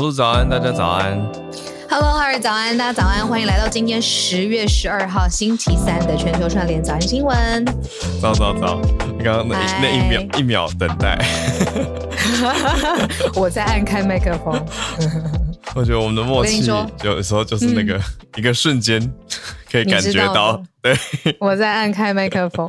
小鹿早安，大家早安。Hello，哈喽，早安，大家早安，欢迎来到今天十月十二号星期三的全球串联早安新闻。早早早，你刚刚那那一秒一秒等待，我在按开麦克风。我觉得我们的默契有时候就是那个一个瞬间 可以感觉到，嗯、对，我在按开麦克风。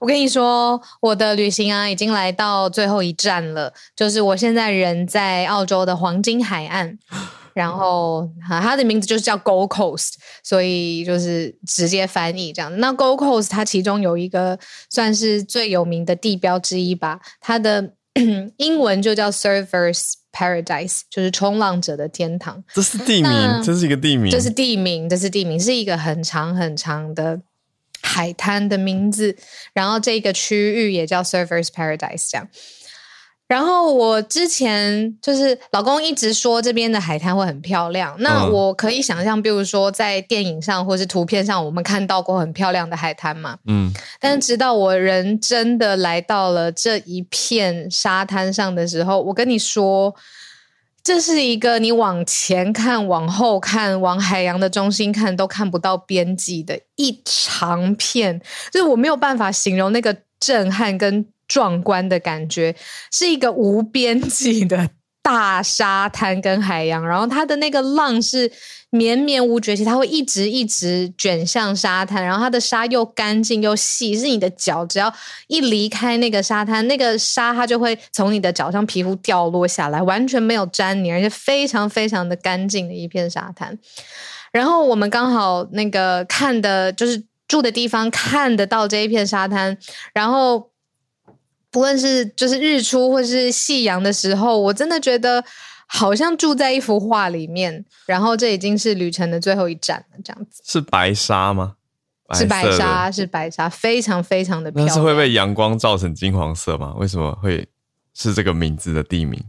我跟你说，我的旅行啊，已经来到最后一站了。就是我现在人在澳洲的黄金海岸，然后啊，它的名字就是叫 Gold Coast，所以就是直接翻译这样。那 Gold Coast 它其中有一个算是最有名的地标之一吧，它的 英文就叫 Surfers Paradise，就是冲浪者的天堂。这是地名，这是一个地名，这是地名，这是地名，是一个很长很长的。海滩的名字，然后这个区域也叫 Surfers Paradise 这样。然后我之前就是老公一直说这边的海滩会很漂亮，那我可以想象，比如说在电影上或是图片上，我们看到过很漂亮的海滩嘛。嗯。但是直到我人真的来到了这一片沙滩上的时候，我跟你说。这是一个你往前看、往后看、往海洋的中心看都看不到边际的一长片，就是我没有办法形容那个震撼跟壮观的感觉，是一个无边际的。大沙滩跟海洋，然后它的那个浪是绵绵无绝期，它会一直一直卷向沙滩，然后它的沙又干净又细，是你的脚只要一离开那个沙滩，那个沙它就会从你的脚上皮肤掉落下来，完全没有粘泥，而且非常非常的干净的一片沙滩。然后我们刚好那个看的就是住的地方看得到这一片沙滩，然后。不论是就是日出或是夕阳的时候，我真的觉得好像住在一幅画里面。然后这已经是旅程的最后一站了，这样子。是白沙吗？是白沙，是白沙，非常非常的漂亮。那是会被阳光照成金黄色吗？为什么会是这个名字的地名？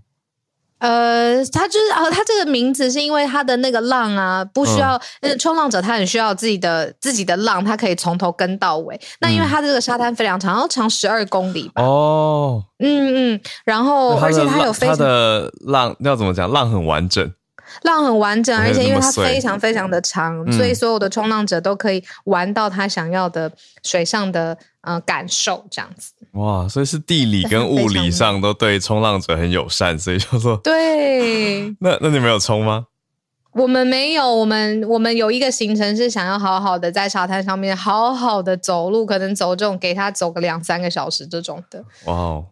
呃，他就是哦，他这个名字是因为他的那个浪啊，不需要，那、嗯、冲浪者他很需要自己的自己的浪，他可以从头跟到尾。那因为他这个沙滩非常长，然后长十二公里吧。哦，嗯嗯，然后而且他有非常他的浪要怎么讲？浪很完整，浪很完整，而且因为它非常非常的长，嗯、所以所有的冲浪者都可以玩到他想要的水上的呃感受，这样子。哇，所以是地理跟物理上都对冲浪者很友善，所以就说 对。那那你们有冲吗？我们没有，我们我们有一个行程是想要好好的在沙滩上面好好的走路，可能走这种给他走个两三个小时这种的。哇哦。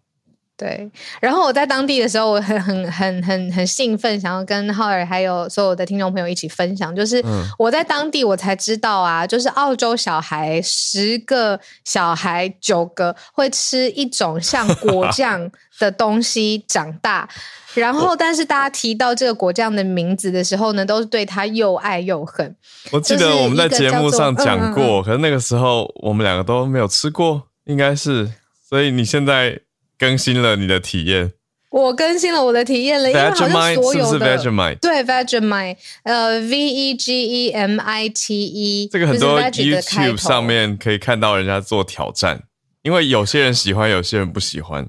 对，然后我在当地的时候，我很很很很很兴奋，想要跟浩尔还有所有的听众朋友一起分享。就是我在当地，我才知道啊，就是澳洲小孩十个小孩九个会吃一种像果 酱的东西长大，然后但是大家提到这个果酱的名字的时候呢，都是对他又爱又恨。我记得我们在节目上讲过，嗯嗯嗯，可是那个时候我们两个都没有吃过，应该是，所以你现在。更新了你的体验，我更新了我的体验了，因为好像所有对 Vegemite，呃，V E G E M I T E，这个很多 YouTube 上面可以看到人家做挑战，因为有些人喜欢，有些人不喜欢。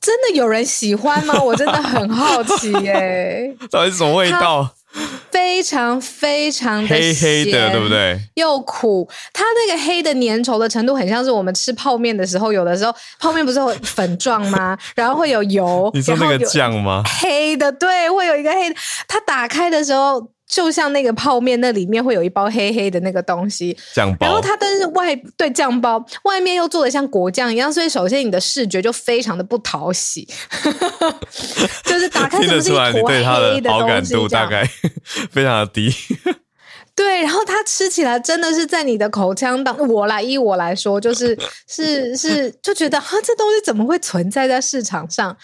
真的有人喜欢吗？我真的很好奇耶、欸，到底是什么味道？非常非常的黑黑的，对不对？又苦，它那个黑的粘稠的程度，很像是我们吃泡面的时候，有的时候泡面不是会粉状吗？然后会有油，你说那个酱吗？黑的，对，会有一个黑的。它打开的时候。就像那个泡面，那里面会有一包黑黑的那个东西，酱包。然后它但是外对酱包外面又做的像果酱一样，所以首先你的视觉就非常的不讨喜，就是打开就是出来你对它的好感度大概 非常的低。对，然后它吃起来真的是在你的口腔当，我来依我来说，就是 是是就觉得啊，这东西怎么会存在在市场上？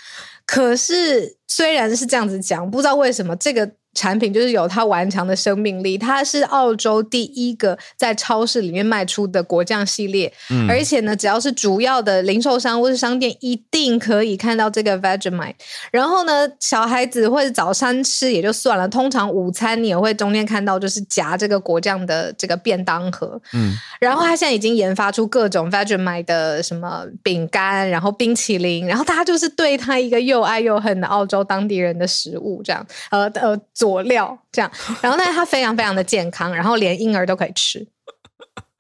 可是虽然是这样子讲，不知道为什么这个。产品就是有它顽强的生命力，它是澳洲第一个在超市里面卖出的果酱系列，嗯、而且呢，只要是主要的零售商或是商店，一定可以看到这个 Vegemite。然后呢，小孩子或者早餐吃也就算了，通常午餐你也会中间看到，就是夹这个果酱的这个便当盒。嗯，然后他现在已经研发出各种 Vegemite 的什么饼干，然后冰淇淋，然后大家就是对他一个又爱又恨的澳洲当地人的食物，这样，呃呃。佐料这样，然后但是它非常非常的健康，然后连婴儿都可以吃。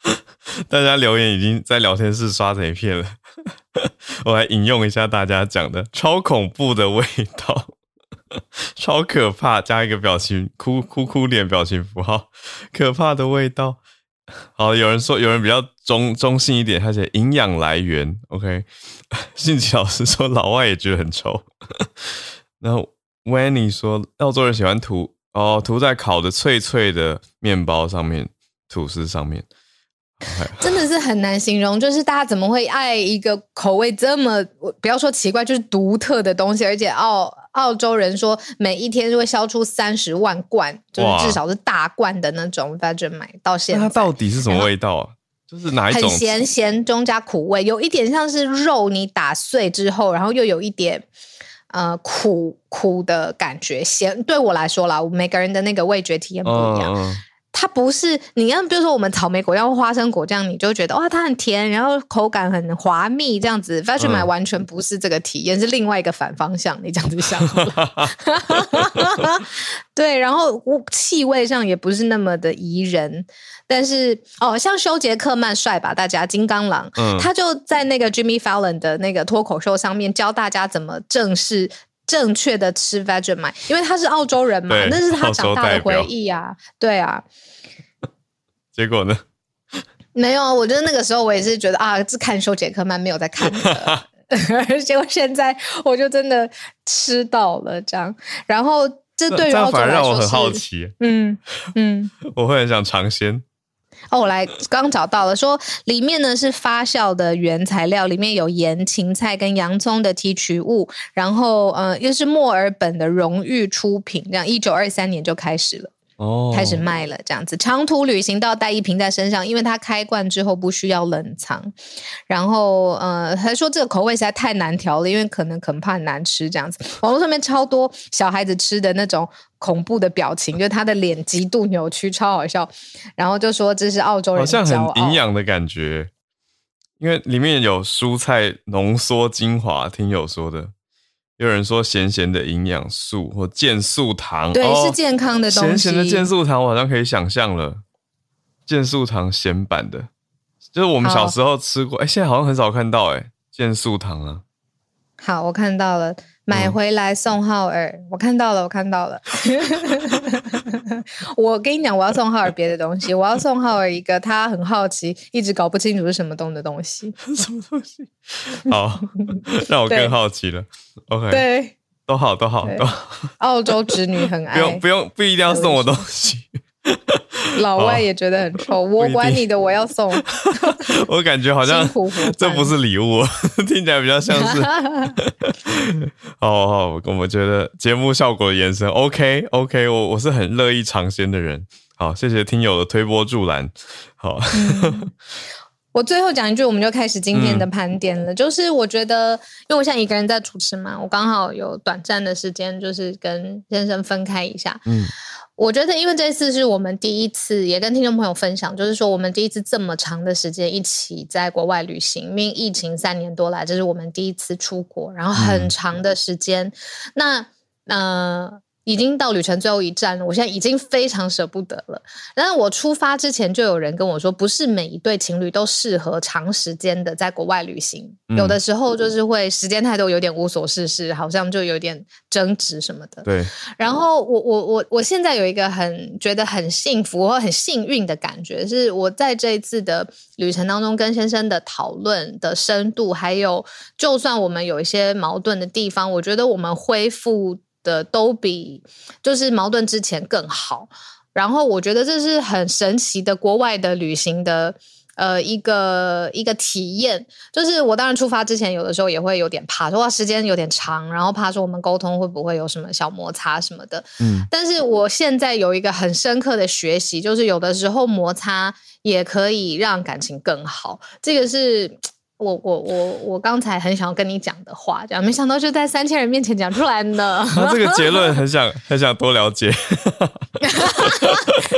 大家留言已经在聊天室刷成一片了，我来引用一下大家讲的：超恐怖的味道，超可怕，加一个表情哭哭哭脸表情符号，可怕的味道。好，有人说有人比较中中性一点，他写营养来源。OK，信奇老师说老外也觉得很臭，然后。Wenny 说：“澳洲人喜欢涂哦，涂在烤的脆脆的面包上面、吐司上面，真的是很难形容。就是大家怎么会爱一个口味这么，不要说奇怪，就是独特的东西。而且澳澳洲人说，每一天就会销出三十万罐，就是至少是大罐的那种 Vegemite。到现在，它到底是什么味道啊？就是哪一种？很咸，咸中加苦味，有一点像是肉你打碎之后，然后又有一点。”呃，苦苦的感觉，咸对我来说啦，每个人的那个味觉体验不一样。它不是你要，比如说我们草莓果酱或花生果酱，你就觉得哇，它很甜，然后口感很滑密，这样子。Vegemite 完全不是这个体验，uh, 是另外一个反方向。你这样子想，对，然后气味上也不是那么的宜人。但是哦，像修杰克曼帅吧，大家金刚狼，嗯，他就在那个 Jimmy Fallon 的那个脱口秀上面教大家怎么正式正确的吃 Vegemite，因为他是澳洲人嘛，那是他长大的回忆啊，对啊。结果呢？没有，我觉得那个时候我也是觉得啊，是看修杰克曼没有在看的，结果现在我就真的吃到了这样，然后这对于澳洲来说是，让我很好奇，嗯嗯，我会很想尝鲜。哦，我来刚找到了，说里面呢是发酵的原材料，里面有盐、芹菜跟洋葱的提取物，然后呃又是墨尔本的荣誉出品，这样一九二三年就开始了。哦，开始卖了这样子，长途旅行都要带一瓶在身上，因为它开罐之后不需要冷藏。然后，呃，他说这个口味实在太难调了，因为可能可能怕难吃这样子。网络上面超多小孩子吃的那种恐怖的表情，就他的脸极度扭曲，超好笑。然后就说这是澳洲人，好像很营养的感觉，因为里面有蔬菜浓缩精华，听友说的。有人说咸咸的营养素或健素糖，对，哦、是健康的东西。咸咸的健素糖，我好像可以想象了。健素糖咸版的，就是我们小时候吃过，哎好，现在好像很少看到，哎，健素糖啊。好，我看到了。买回来送浩尔，嗯、我看到了，我看到了。我跟你讲，我要送浩尔别的东西，我要送浩尔一个他很好奇，一直搞不清楚是什么东的东西。什么东西？好，让我更好奇了。OK，对，都好，都好，都好。澳洲侄女很爱，不用，不用，不一定要送我东西。老外也觉得很臭，我管你的，我要送。我感觉好像这不是礼物，听起来比较像是。好好，我们觉得节目效果的延伸，OK OK，我我是很乐意尝鲜的人。好，谢谢听友的推波助澜。好，嗯、我最后讲一句，我们就开始今天的盘点了。嗯、就是我觉得，因为我现在一个人在主持嘛，我刚好有短暂的时间，就是跟先生分开一下。嗯。我觉得，因为这次是我们第一次，也跟听众朋友分享，就是说我们第一次这么长的时间一起在国外旅行，因为疫情三年多来，这是我们第一次出国，然后很长的时间，嗯、那呃。已经到旅程最后一站了，我现在已经非常舍不得了。但是我出发之前就有人跟我说，不是每一对情侣都适合长时间的在国外旅行，嗯、有的时候就是会时间太多，有点无所事事，好像就有点争执什么的。对。然后我我我我现在有一个很觉得很幸福或很幸运的感觉，是我在这一次的旅程当中跟先生的讨论的深度，还有就算我们有一些矛盾的地方，我觉得我们恢复。的都比就是矛盾之前更好，然后我觉得这是很神奇的国外的旅行的呃一个一个体验。就是我当然出发之前，有的时候也会有点怕，说哇时间有点长，然后怕说我们沟通会不会有什么小摩擦什么的。嗯，但是我现在有一个很深刻的学习，就是有的时候摩擦也可以让感情更好。这个是。我我我我刚才很想要跟你讲的话，这样没想到就在三千人面前讲出来呢。这个结论很想很想多了解。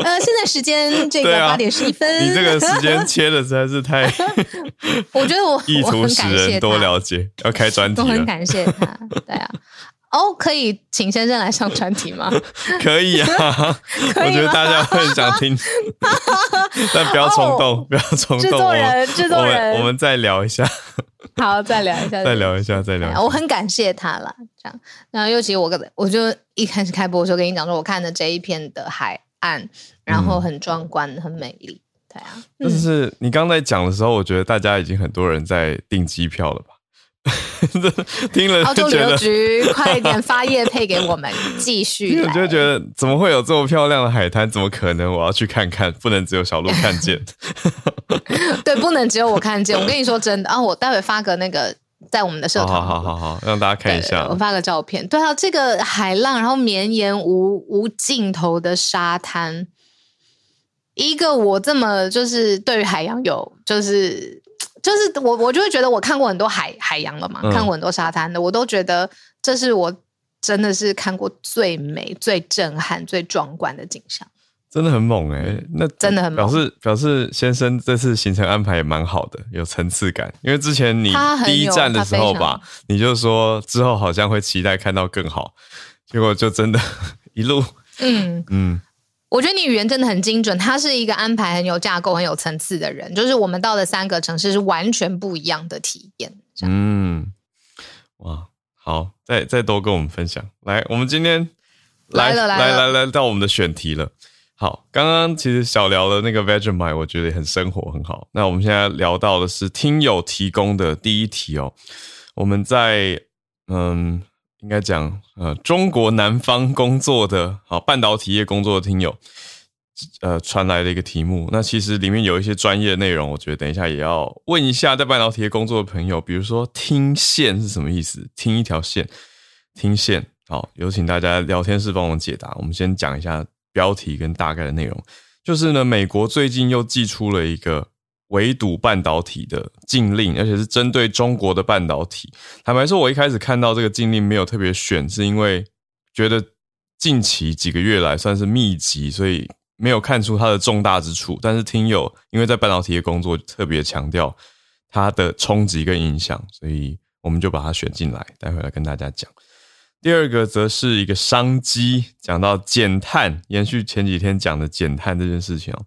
呃，现在时间 这个八点十一分，啊，你这个时间切的实在是太……我觉得我意图使人多了解，要开专题了，我很感谢他。对啊。哦，可以请先生来上专题吗？可以啊，我觉得大家会很想听，但不要冲动，哦、不要冲动。制作人，制作人，我们再聊一下。好，再聊一下，再聊一下，再聊一下。我很感谢他了，这样。那尤其我跟，我就一开始开播的时候跟你讲说，我看的这一片的海岸，然后很壮观，嗯、很美丽。对啊，就是你刚才讲的时候，我觉得大家已经很多人在订机票了吧？听了就觉得，澳洲旅游局快点发业配给我们，继续。我就觉得，怎么会有这么漂亮的海滩？怎么可能？我要去看看，不能只有小鹿看见。对，不能只有我看见。我跟你说真的啊，我待会发个那个在我们的社团，好好好好，让大家看一下。我发个照片。对啊，这个海浪，然后绵延无无尽头的沙滩，一个我这么就是对于海洋有就是。就是我，我就会觉得我看过很多海海洋了嘛，嗯、看过很多沙滩的，我都觉得这是我真的是看过最美、最震撼、最壮观的景象。真的很猛哎、欸，那真的很猛。表示表示先生这次行程安排也蛮好的，有层次感。因为之前你第一站的时候吧，你就说之后好像会期待看到更好，结果就真的 一路嗯嗯。嗯我觉得你语言真的很精准，他是一个安排很有架构、很有层次的人。就是我们到的三个城市是完全不一样的体验。嗯，哇，好，再再多跟我们分享。来，我们今天来了来了来来来到我们的选题了。好，刚刚其实小聊的那个 Vegemite，我觉得也很生活很好。那我们现在聊到的是听友提供的第一题哦。我们在嗯。应该讲，呃，中国南方工作的，好，半导体业工作的听友，呃，传来的一个题目。那其实里面有一些专业的内容，我觉得等一下也要问一下在半导体业工作的朋友。比如说，听线是什么意思？听一条线，听线。好，有请大家聊天室帮我解答。我们先讲一下标题跟大概的内容。就是呢，美国最近又寄出了一个。围堵半导体的禁令，而且是针对中国的半导体。坦白说，我一开始看到这个禁令没有特别选，是因为觉得近期几个月来算是密集，所以没有看出它的重大之处。但是听友因为在半导体的工作，特别强调它的冲击跟影响，所以我们就把它选进来，待会来跟大家讲。第二个则是一个商机，讲到减碳，延续前几天讲的减碳这件事情哦。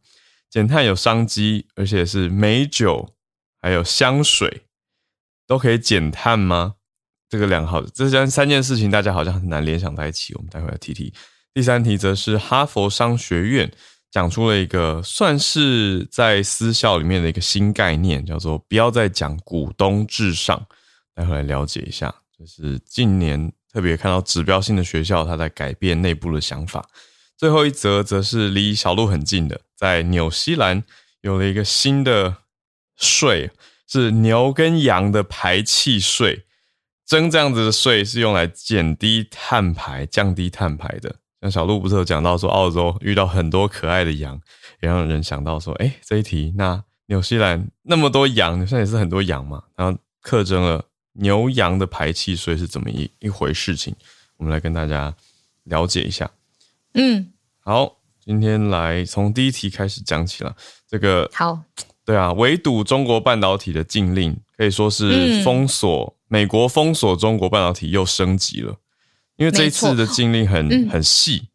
减碳有商机，而且是美酒还有香水都可以减碳吗？这个良好，这三三件事情大家好像很难联想在一起。我们待会来提提。第三题则是哈佛商学院讲出了一个算是在私校里面的一个新概念，叫做不要再讲股东至上。待会来了解一下，就是近年特别看到指标性的学校，它在改变内部的想法。最后一则则是离小鹿很近的。在纽西兰有了一个新的税，是牛跟羊的排气税。征这样子的税是用来减低碳排、降低碳排的。像小鹿不是有讲到说，澳洲遇到很多可爱的羊，也让人想到说，哎，这一题那纽西兰那么多羊，纽西兰也是很多羊嘛，然后课征了牛羊的排气税是怎么一一回事情？我们来跟大家了解一下。嗯，好。今天来从第一题开始讲起了，这个好，对啊，围堵中国半导体的禁令可以说是封锁、嗯、美国封锁中国半导体又升级了，因为这一次的禁令很、嗯、很细。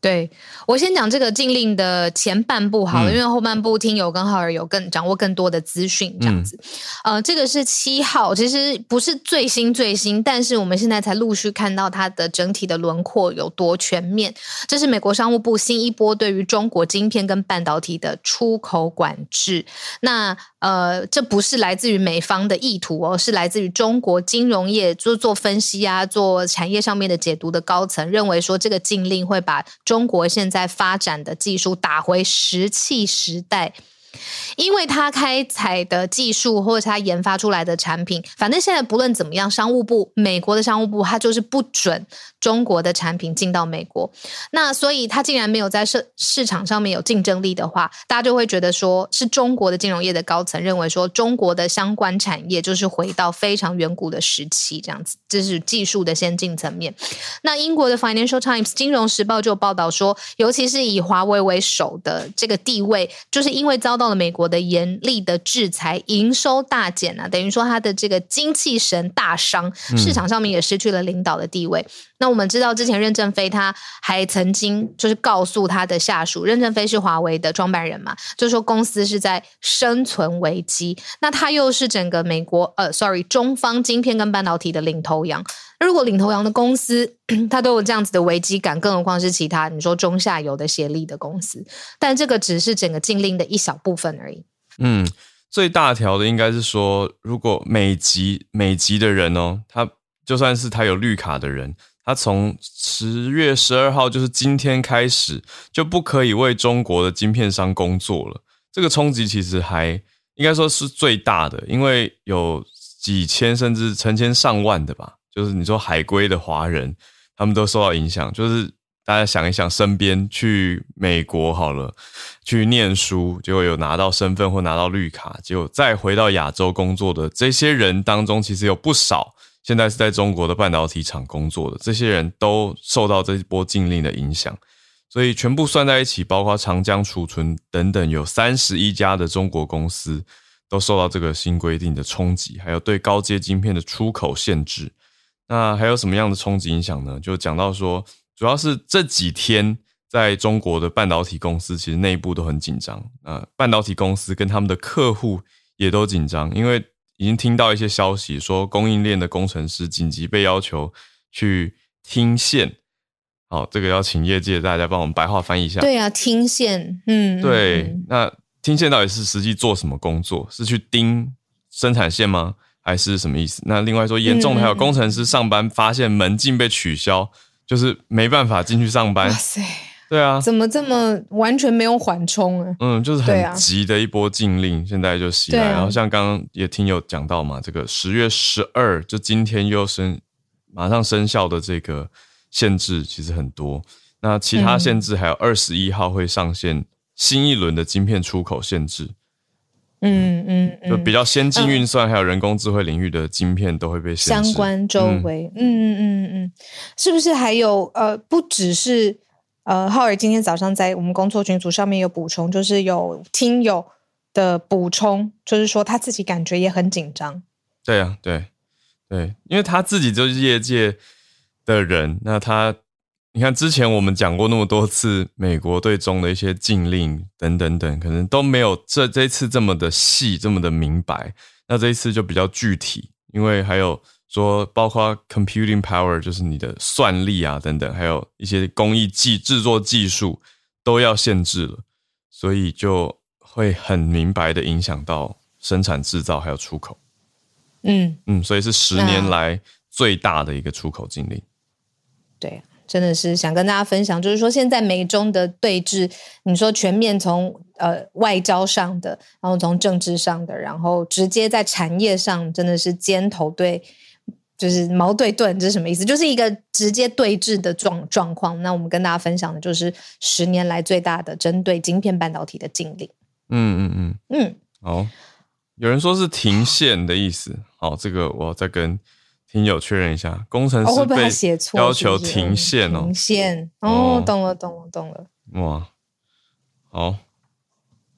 对，我先讲这个禁令的前半部好了，嗯、因为后半部听友跟浩尔有更掌握更多的资讯，这样子。嗯、呃，这个是七号，其实不是最新最新，但是我们现在才陆续看到它的整体的轮廓有多全面。这是美国商务部新一波对于中国晶片跟半导体的出口管制。那呃，这不是来自于美方的意图哦，是来自于中国金融业做做分析啊，做产业上面的解读的高层认为说，这个禁令会把中国现在发展的技术打回石器时代，因为他开采的技术或者他研发出来的产品，反正现在不论怎么样，商务部美国的商务部他就是不准中国的产品进到美国。那所以它竟然没有在市市场上面有竞争力的话，大家就会觉得说是中国的金融业的高层认为说中国的相关产业就是回到非常远古的时期这样子，这是技术的先进层面。那英国的 Financial Times 金融时报就报道说，尤其是以华为为首的这个地位，就是因为遭到了美国的严厉的制裁，营收大减啊，等于说它的这个精气神大伤，市场上面也失去了领导的地位。嗯、我们知道，之前任正非他还曾经就是告诉他的下属，任正非是华为的创办人嘛，就是说公司是在生存危机。那他又是整个美国呃，sorry，中方晶片跟半导体的领头羊。如果领头羊的公司 他都有这样子的危机感，更何况是其他你说中下游的协力的公司？但这个只是整个禁令的一小部分而已。嗯，最大条的应该是说，如果美籍美籍的人哦，他就算是他有绿卡的人，他从十月十二号，就是今天开始，就不可以为中国的晶片商工作了。这个冲击其实还应该说是最大的，因为有几千甚至成千上万的吧。就是你说海归的华人，他们都受到影响。就是大家想一想，身边去美国好了，去念书，结果有拿到身份或拿到绿卡，结果再回到亚洲工作的这些人当中，其实有不少现在是在中国的半导体厂工作的，这些人都受到这一波禁令的影响。所以全部算在一起，包括长江储存等等，有三十一家的中国公司都受到这个新规定的冲击，还有对高阶晶片的出口限制。那还有什么样的冲击影响呢？就讲到说，主要是这几天在中国的半导体公司其实内部都很紧张，呃，半导体公司跟他们的客户也都紧张，因为已经听到一些消息说，供应链的工程师紧急被要求去听线。好，这个要请业界大家帮我们白话翻译一下。对啊，听线，嗯，对，嗯，那听线到底是实际做什么工作？是去盯生产线吗？还是什么意思？那另外说，严重的还有工程师上班发现门禁被取消，嗯、就是没办法进去上班。哇塞！对啊，怎么这么完全没有缓冲啊？嗯，就是很急的一波禁令，现在就袭来。啊、然后像刚刚也听有讲到嘛，这个十月十二就今天又生马上生效的这个限制其实很多。那其他限制还有二十一号会上线新一轮的晶片出口限制。嗯嗯，嗯就比较先进运算，还有人工智慧领域的晶片都会被。相关周围，嗯嗯嗯嗯，是不是还有呃，不只是呃，浩尔今天早上在我们工作群组上面有补充，就是有听友的补充，就是说他自己感觉也很紧张。对啊，对对，因为他自己就是业界的人，那他。你看，之前我们讲过那么多次美国对中的一些禁令等等等，可能都没有这这一次这么的细，这么的明白。那这一次就比较具体，因为还有说，包括 computing power，就是你的算力啊等等，还有一些工艺技制作技术都要限制了，所以就会很明白的影响到生产制造还有出口。嗯嗯，所以是十年来最大的一个出口禁令。对。真的是想跟大家分享，就是说现在美中的对峙，你说全面从呃外交上的，然后从政治上的，然后直接在产业上，真的是尖头对，就是矛对盾，这是什么意思？就是一个直接对峙的状状况。那我们跟大家分享的就是十年来最大的针对晶片半导体的禁令。嗯嗯嗯嗯，好，有人说是停线的意思，好，这个我再跟。听友确认一下，工程师被要求停线哦，停线哦，懂了，懂了，懂了。哇，好，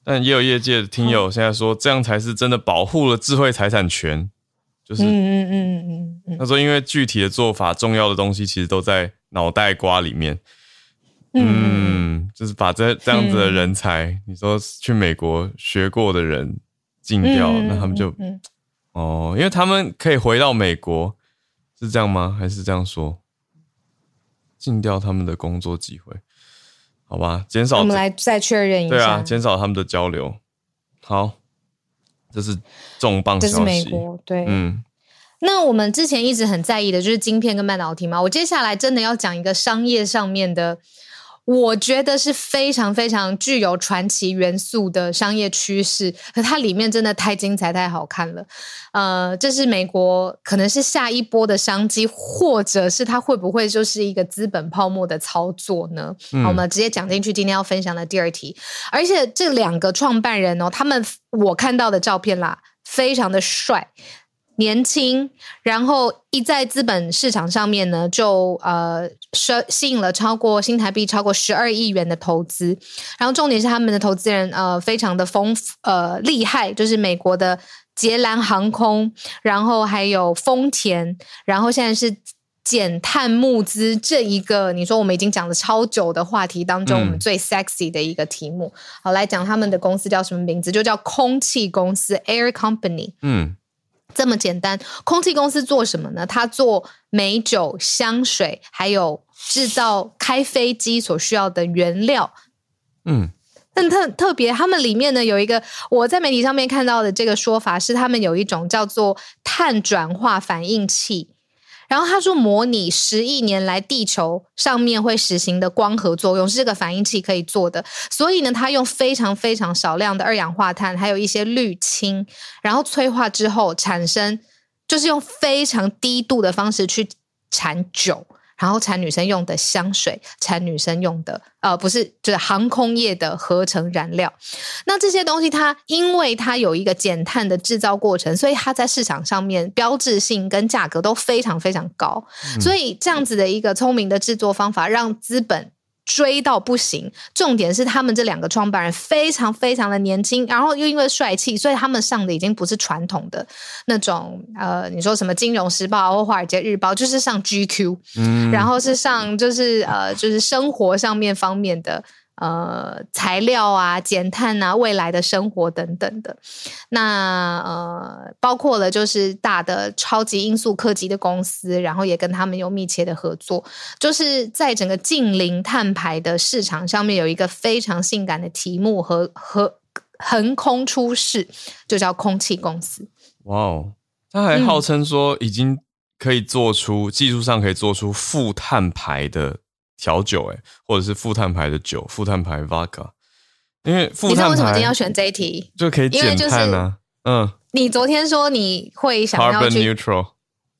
但也有业界的听友现在说，这样才是真的保护了智慧财产权，就是，嗯嗯嗯嗯嗯。他说，因为具体的做法，重要的东西其实都在脑袋瓜里面。嗯，就是把这这样子的人才，你说去美国学过的人禁掉，那他们就，哦，因为他们可以回到美国。是这样吗？还是这样说？禁掉他们的工作机会，好吧？减少，我们来再确认一下。对啊，减少他们的交流。好，这是重磅消息。这是美国，对，嗯。那我们之前一直很在意的就是晶片跟半导体嘛。我接下来真的要讲一个商业上面的，我觉得是非常非常具有传奇元素的商业趋势，可它里面真的太精彩、太好看了。呃，这是美国可能是下一波的商机，或者是它会不会就是一个资本泡沫的操作呢？嗯、好，我们直接讲进去今天要分享的第二题。而且这两个创办人哦，他们我看到的照片啦，非常的帅。年轻，然后一在资本市场上面呢，就呃吸吸引了超过新台币超过十二亿元的投资。然后重点是他们的投资人呃非常的丰富呃厉害，就是美国的捷蓝航空，然后还有丰田，然后现在是减碳募资这一个，你说我们已经讲了超久的话题当中，我们最 sexy 的一个题目。嗯、好，来讲他们的公司叫什么名字？就叫空气公司 （Air Company）。嗯。这么简单，空气公司做什么呢？它做美酒、香水，还有制造开飞机所需要的原料。嗯，但特特别，他们里面呢有一个我在媒体上面看到的这个说法是，他们有一种叫做碳转化反应器。然后他说，模拟十亿年来地球上面会实行的光合作用是这个反应器可以做的，所以呢，他用非常非常少量的二氧化碳，还有一些氯氢，然后催化之后产生，就是用非常低度的方式去产酒。然后产女生用的香水，产女生用的呃，不是，就是航空业的合成燃料。那这些东西它因为它有一个减碳的制造过程，所以它在市场上面标志性跟价格都非常非常高。嗯。所以这样子的一个聪明的制作方法，让资本。追到不行，重点是他们这两个创办人非常非常的年轻，然后又因为帅气，所以他们上的已经不是传统的那种呃，你说什么《金融时报》或《华尔街日报》，就是上 GQ，嗯，然后是上就是呃，就是生活上面方面的。呃，材料啊，减碳啊，未来的生活等等的，那呃，包括了就是大的超级音速科技的公司，然后也跟他们有密切的合作，就是在整个近零碳排的市场上面有一个非常性感的题目和和横空出世，就叫空气公司。哇哦，他还号称说已经可以做出、嗯、技术上可以做出负碳排的。调酒哎，或者是负碳牌的酒，负碳牌 vodka，因为负碳排，你知道为什么今天要选这一题？就可以减碳啊。嗯，你昨天说你会想要去 carbon neutral，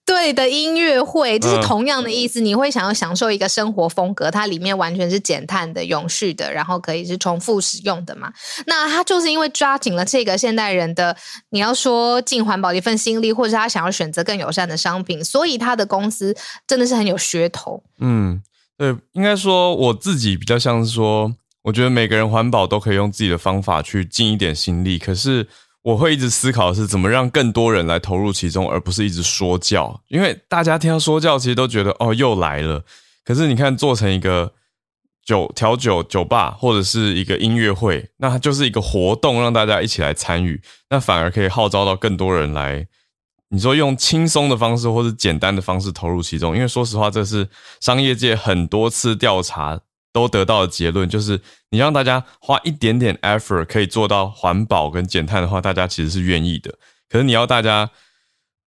对的音乐会，就是同样的意思。嗯、你会想要享受一个生活风格，它里面完全是减碳的、永续的，然后可以是重复使用的嘛？那他就是因为抓紧了这个现代人的，你要说尽环保的一份心力，或者是他想要选择更友善的商品，所以他的公司真的是很有噱头。嗯。对，应该说我自己比较像是说，我觉得每个人环保都可以用自己的方法去尽一点心力。可是我会一直思考的是怎么让更多人来投入其中，而不是一直说教。因为大家听到说教，其实都觉得哦又来了。可是你看做成一个酒调酒酒吧或者是一个音乐会，那它就是一个活动，让大家一起来参与，那反而可以号召到更多人来。你说用轻松的方式或者简单的方式投入其中，因为说实话，这是商业界很多次调查都得到的结论，就是你让大家花一点点 effort 可以做到环保跟减碳的话，大家其实是愿意的。可是你要大家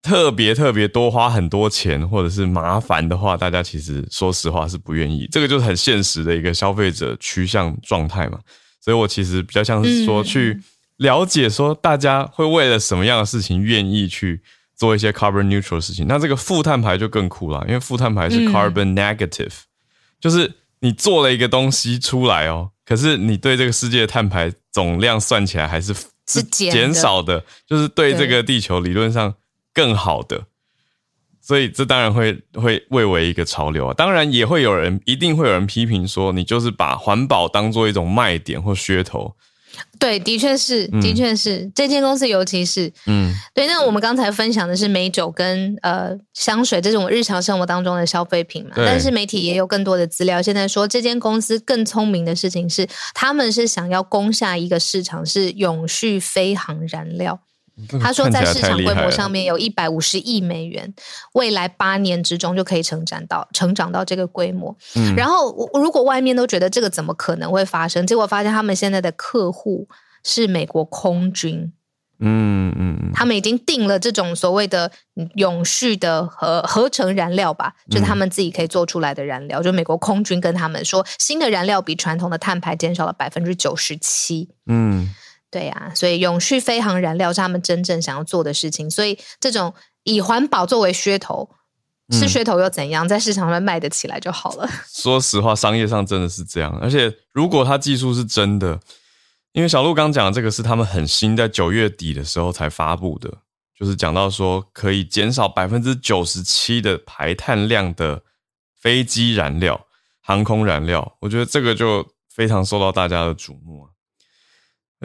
特别特别多花很多钱或者是麻烦的话，大家其实说实话是不愿意。这个就是很现实的一个消费者趋向状态嘛。所以我其实比较像是说去了解说大家会为了什么样的事情愿意去。做一些 carbon neutral 的事情，那这个负碳排就更酷了，因为负碳排是 carbon negative，嗯，就是你做了一个东西出来哦，可是你对这个世界的碳排总量算起来还是是减少的，就是对这个地球理论上更好的，所以这当然会会蔚为一个潮流啊。当然也会有人，一定会有人批评说，你就是把环保当做一种卖点或噱头。对，的确是，的确是，嗯、这间公司尤其是，嗯，对。那我们刚才分享的是美酒跟呃香水这种日常生活当中的消费品嘛，但是媒体也有更多的资料，现在说这间公司更聪明的事情是，他们是想要攻下一个市场，是永续飞航燃料。他说，在市场规模上面有一百五十亿美元，未来八年之中就可以成长到成长到这个规模。嗯，然后如果外面都觉得这个怎么可能会发生，结果发现他们现在的客户是美国空军。嗯嗯嗯，他们已经定了这种所谓的永续的合合成燃料吧，就是他们自己可以做出来的燃料。嗯、就美国空军跟他们说，新的燃料比传统的碳排减少了百分之九十七。嗯，对呀、啊，所以永续飞航燃料是他们真正想要做的事情。所以这种以环保作为噱头，是噱头又怎样？在市场上卖得起来就好了。说实话，商业上真的是这样。而且，如果它技术是真的。因为小鹿刚讲的这个是他们很新，在九月底的时候才发布的，就是讲到说可以减少百分之九十七的排碳量的飞机燃料、航空燃料，我觉得这个就非常受到大家的瞩目啊！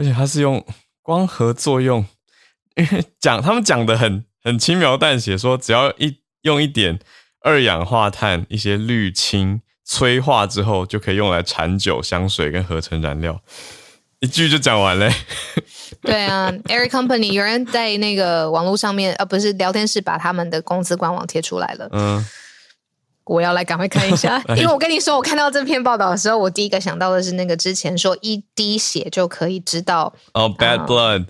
而且它是用光合作用，因为讲他们讲的很很轻描淡写，说只要一用一点二氧化碳、一些氯氢催化之后，就可以用来产酒、香水跟合成燃料。一句就讲完嘞。对啊，Air Company 有人在那个网络上面，呃，不是聊天室，把他们的公司官网贴出来了。嗯，我要来赶快看一下，因为我跟你说，我看到这篇报道的时候，我第一个想到的是那个之前说一滴血就可以知道哦，bad blood。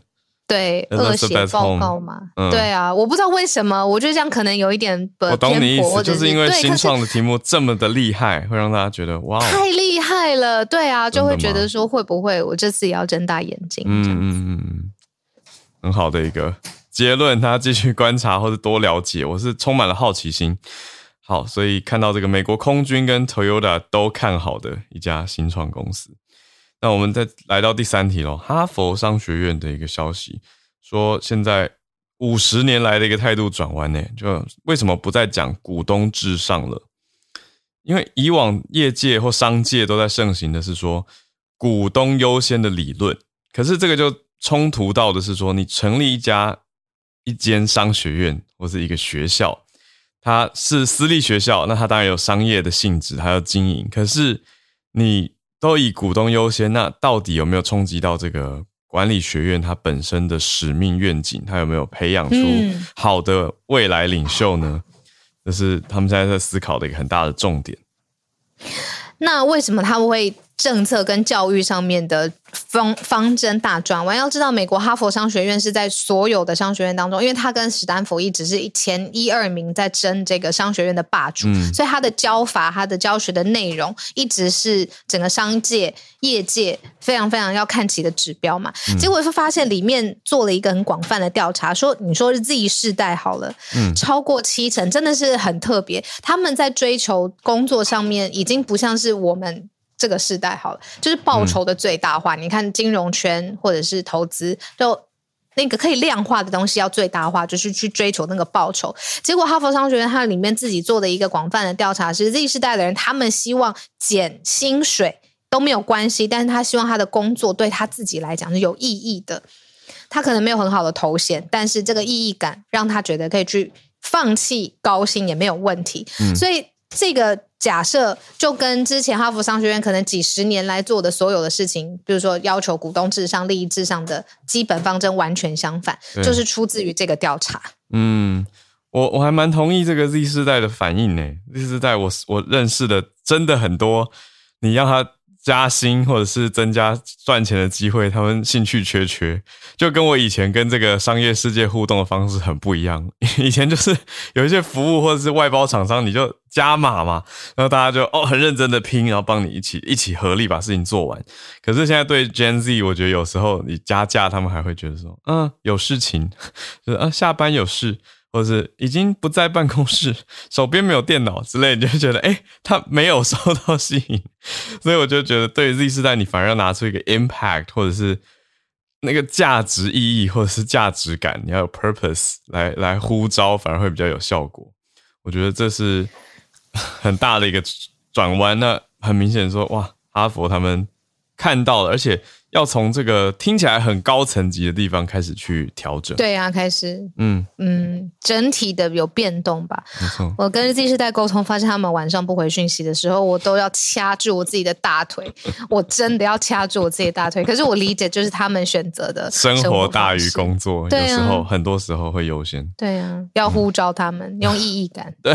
对，恶血报告嘛，嗯、对啊，我不知道为什么，我觉得这样可能有一点偏颇，我懂你意思，是就是因为新创的题目这么的厉害，会让大家觉得哇，太厉害了，对啊，就会觉得说会不会我这次也要睁大眼睛？嗯嗯嗯嗯，很好的一个结论，大家继续观察或者多了解，我是充满了好奇心。好，所以看到这个美国空军跟 Toyota 都看好的一家新创公司。那我们再来到第三题喽，哈佛商学院的一个消息说，现在五十年来的一个态度转弯呢，就为什么不再讲股东至上了？因为以往业界或商界都在盛行的是说股东优先的理论，可是这个就冲突到的是说，你成立一家一间商学院或是一个学校，它是私立学校，那它当然有商业的性质，还要经营，可是你。都以股东优先，那到底有没有冲击到这个管理学院它本身的使命愿景？它有没有培养出好的未来领袖呢？这是他们现在在思考的一个很大的重点。那为什么他们会政策跟教育上面的方方针大转弯？要知道，美国哈佛商学院是在所有的商学院当中，因为它跟史丹佛一直是前一二名在争这个商学院的霸主，嗯、所以它的教法、它的教学的内容一直是整个商界业界非常非常要看齐的指标嘛。嗯、结果就发现里面做了一个很广泛的调查，说你说是 Z 世代好了，嗯，超过七成真的是很特别，他们在追求工作上面已经不像是我们。这个时代好了，就是报酬的最大化。嗯、你看金融圈或者是投资，就那个可以量化的东西要最大化，就是去追求那个报酬。结果哈佛商学院它里面自己做的一个广泛的调查是，Z 世代的人他们希望减薪水都没有关系，但是他希望他的工作对他自己来讲是有意义的。他可能没有很好的头衔，但是这个意义感让他觉得可以去放弃高薪也没有问题。嗯、所以这个。假设就跟之前哈佛商学院可能几十年来做的所有的事情，比如说要求股东至上、利益至上的基本方针完全相反，就是出自于这个调查。嗯，我我还蛮同意这个 Z 世代的反应呢。Z 世代我我认识的真的很多，你让他。加薪或者是增加赚钱的机会，他们兴趣缺缺，就跟我以前跟这个商业世界互动的方式很不一样。以前就是有一些服务或者是外包厂商，你就加码嘛，然后大家就哦很认真的拼，然后帮你一起一起合力把事情做完。可是现在对 Gen Z，我觉得有时候你加价，他们还会觉得说，嗯，有事情，就是啊下班有事。或是已经不在办公室，手边没有电脑之类，你就觉得，哎、他没有受到吸引，所以我就觉得，对于 Z 世代，你反而要拿出一个 impact，或者是那个价值意义，或者是价值感，你要有 purpose 来来呼召，反而会比较有效果。我觉得这是很大的一个转弯。那很明显说，哇，哈佛他们看到了，而且。要从这个听起来很高层级的地方开始去调整，对啊，开始，嗯嗯，整体的有变动吧。没错，我跟 Z 世代沟通，发现他们晚上不回讯息的时候，我都要掐住我自己的大腿，我真的要掐住我自己的大腿。可是我理解，就是他们选择的生活，生活大于工作，啊、有时候很多时候会优先。对啊，要呼召他们，嗯、用意义感。对，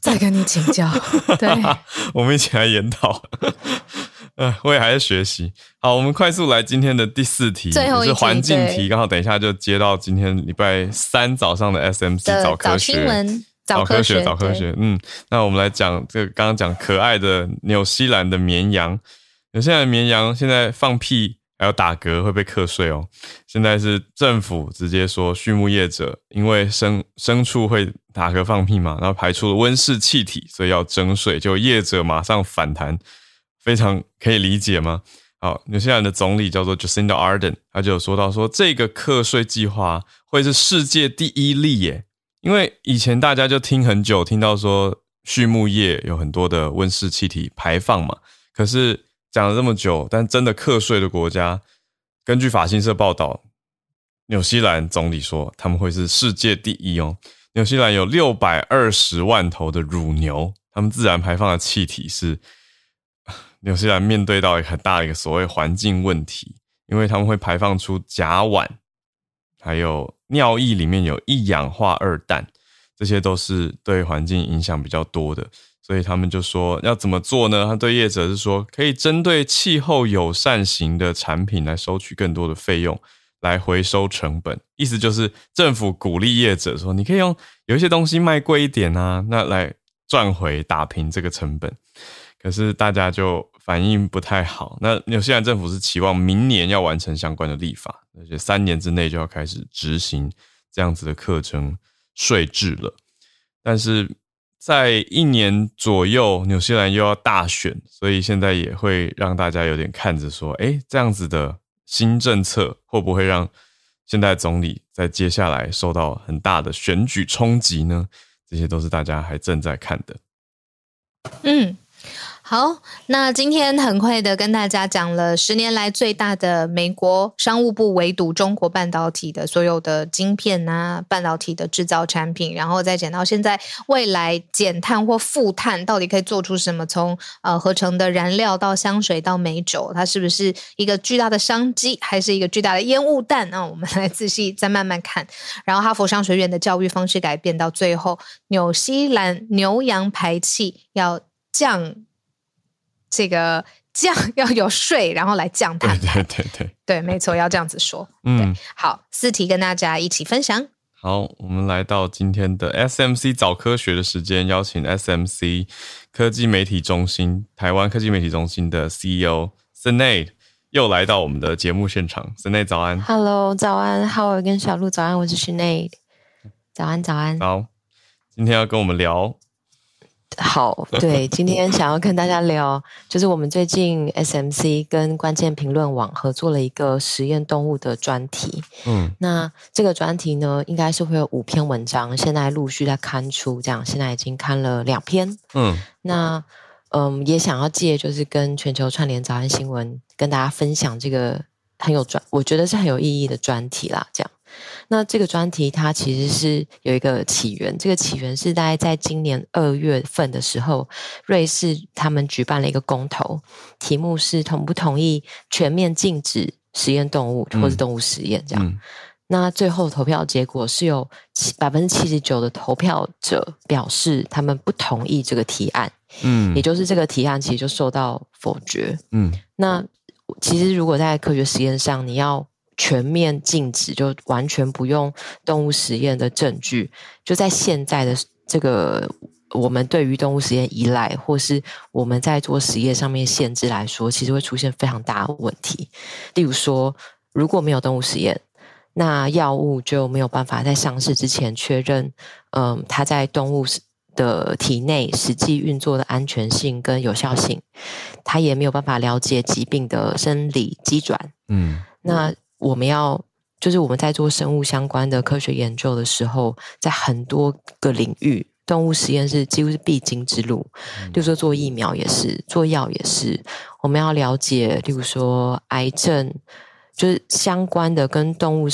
再跟你请教。对，我们一起来研讨。呃，我也还在学习。好，我们快速来今天的第四题，是环境题，刚好等一下就接到今天礼拜三早上的 SMC 早科学、早科学、早科学。嗯，那我们来讲这个刚刚讲可爱的纽西兰的绵羊，纽西兰绵羊现在放屁。还有打嗝会被课税哦。现在是政府直接说，畜牧业者因为牲牲畜会打嗝放屁嘛，然后排出了温室气体，所以要征税。就业者马上反弹，非常可以理解吗？好，纽西兰的总理叫做 Jacinda Ardern，他就有说到说，这个课税计划会是世界第一例耶。因为以前大家就听很久，听到说畜牧业有很多的温室气体排放嘛，可是。讲了这么久，但真的课税的国家，根据法新社报道，纽西兰总理说他们会是世界第一哦。纽西兰有六百二十万头的乳牛，他们自然排放的气体是纽西兰面对到一个很大的一个所谓环境问题，因为他们会排放出甲烷，还有尿液里面有一氧化二氮，这些都是对环境影响比较多的。所以他们就说要怎么做呢？他对业者是说，可以针对气候友善型的产品来收取更多的费用，来回收成本。意思就是政府鼓励业者说，你可以用有一些东西卖贵一点啊，那来赚回打平这个成本。可是大家就反应不太好。那纽西兰政府是期望明年要完成相关的立法，而且三年之内就要开始执行这样子的课程税制了。但是。在一年左右，纽西兰又要大选，所以现在也会让大家有点看着说，诶，这样子的新政策会不会让现在总理在接下来受到很大的选举冲击呢？这些都是大家还正在看的。嗯。好，那今天很快的跟大家讲了十年来最大的美国商务部围堵中国半导体的所有的晶片啊，半导体的制造产品，然后再讲到现在未来减碳或负碳到底可以做出什么？从呃合成的燃料到香水到美酒，它是不是一个巨大的商机，还是一个巨大的烟雾弹？那我们来仔细再慢慢看。然后哈佛商学院的教育方式改变，到最后纽西兰牛羊排气要降。这个降 要有税，然后来降碳排。对对对对，对，没错，要这样子说。嗯，好，四题跟大家一起分享。好，我们来到今天的 SMC 早科学的时间，邀请 SMC 科技媒体中心、台湾科技媒体中心的 CEO Sinead 又来到我们的节目现场。Sinead 早安，Hello，早安，Howard 跟小鹿早安，我是 Sinead，早安早安。好，今天要跟我们聊。好，对，今天想要跟大家聊，就是我们最近 SMC 跟关键评论网合作了一个实验动物的专题。嗯，那这个专题呢，应该是会有五篇文章，现在陆续在刊出，这样现在已经刊了两篇。嗯，那嗯，也想要借就是跟全球串联早安新闻跟大家分享这个很有专，我觉得是很有意义的专题啦，这样。那这个专题它其实是有一个起源，这个起源是大概在今年二月份的时候，瑞士他们举办了一个公投，题目是同不同意全面禁止实验动物或是动物实验这样。嗯、那最后投票结果是有百分之七十九的投票者表示他们不同意这个提案，嗯，也就是这个提案其实就受到否决，嗯。那其实如果在科学实验上你要全面禁止，就完全不用动物实验的证据，就在现在的这个我们对于动物实验依赖，或是我们在做实验上面限制来说，其实会出现非常大的问题。例如说，如果没有动物实验，那药物就没有办法在上市之前确认，嗯，它在动物的体内实际运作的安全性跟有效性，它也没有办法了解疾病的生理机转。嗯，那。我们要就是我们在做生物相关的科学研究的时候，在很多个领域，动物实验室几乎是必经之路。例如说做疫苗也是，做药也是。我们要了解，例如说癌症，就是相关的跟动物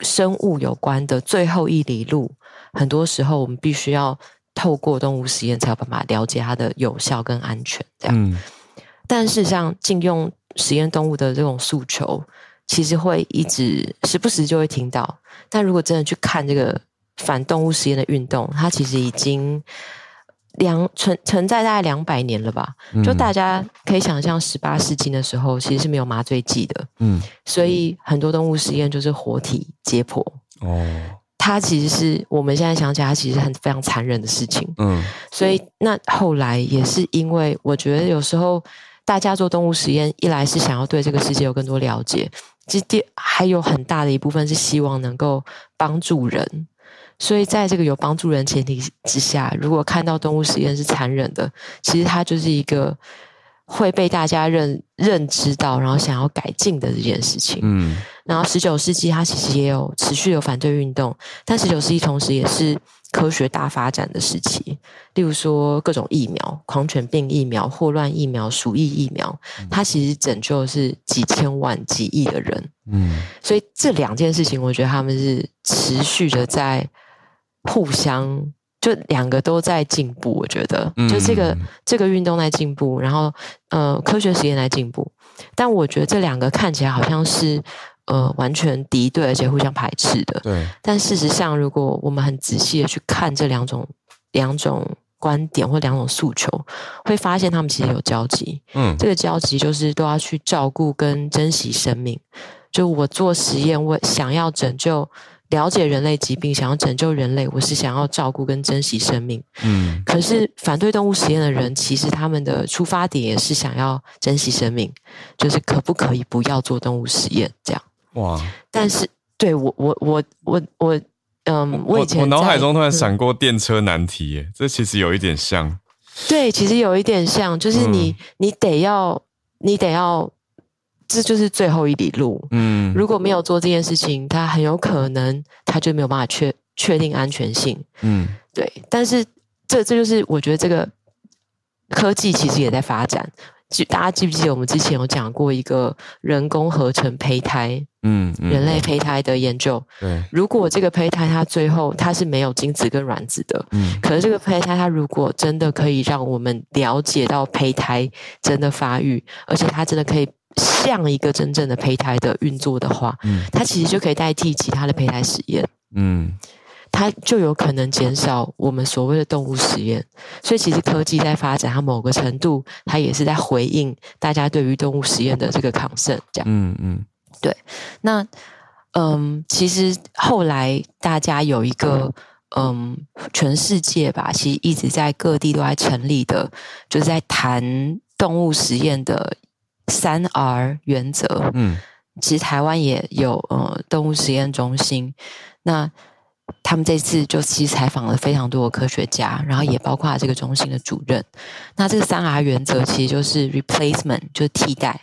生物有关的最后一里路，很多时候我们必须要透过动物实验才有办法了解它的有效跟安全。这样，嗯、但是像禁用实验动物的这种诉求。其实会一直时不时就会听到，但如果真的去看这个反动物实验的运动，它其实已经两存存在大概两百年了吧？就大家可以想象，十八世纪的时候其实是没有麻醉剂的，嗯，所以很多动物实验就是活体解剖。哦，它其实是我们现在想起来，它其实很非常残忍的事情。嗯，所以那后来也是因为我觉得有时候大家做动物实验，一来是想要对这个世界有更多了解，其实第还有很大的一部分是希望能够帮助人。所以，在这个有帮助人前提之下，如果看到动物实验是残忍的，其实它就是一个会被大家认认知到，然后想要改进的这件事情。嗯，然后十九世纪它其实也有持续有反对运动，但十九世纪同时也是科学大发展的时期。例如说各种疫苗，狂犬病疫苗、霍乱疫苗、鼠疫疫苗，它其实拯救的是几千万、几亿的人。嗯，所以这两件事情，我觉得他们是持续的在。互相就两个都在进步，我觉得，就这个、嗯、这个运动在进步，然后呃科学实验在进步，但我觉得这两个看起来好像是呃完全敌对而且互相排斥的。对。但事实上，如果我们很仔细的去看这两种两种观点或两种诉求，会发现他们其实有交集。嗯。这个交集就是都要去照顾跟珍惜生命。就我做实验，我想要拯救。了解人类疾病，想要拯救人类，我是想要照顾跟珍惜生命。嗯，可是反对动物实验的人，其实他们的出发点也是想要珍惜生命，就是可不可以不要做动物实验这样？哇！但是对我，我，我，我，我，嗯，我以前我脑海中突然闪过电车难题，耶，这其实有一点像。对，其实有一点像，就是你，嗯、你得要，你得要。这就是最后一里路。嗯，如果没有做这件事情，他很有可能他就没有办法确确定安全性。嗯，对。但是这这就是我觉得这个科技其实也在发展。记大家记不记得我们之前有讲过一个人工合成胚胎？嗯，嗯，人类胚胎的研究。对，如果这个胚胎它最后它是没有精子跟卵子的，嗯，可是这个胚胎它如果真的可以让我们了解到胚胎真的发育，而且它真的可以。像一个真正的胚胎的运作的话，嗯，它其实就可以代替其他的胚胎实验，嗯，它就有可能减少我们所谓的动物实验。所以，其实科技在发展，它某个程度，它也是在回应大家对于动物实验的这个 concern，这样，嗯嗯，对。那，嗯，其实后来大家有一个，嗯，全世界吧，其实一直在各地都在成立的，就是在谈动物实验的。三 R 原则，嗯，其实台湾也有呃动物实验中心，那他们这次就其实采访了非常多的科学家，然后也包括这个中心的主任。那这个三 R 原则其实就是 replacement 就是替代，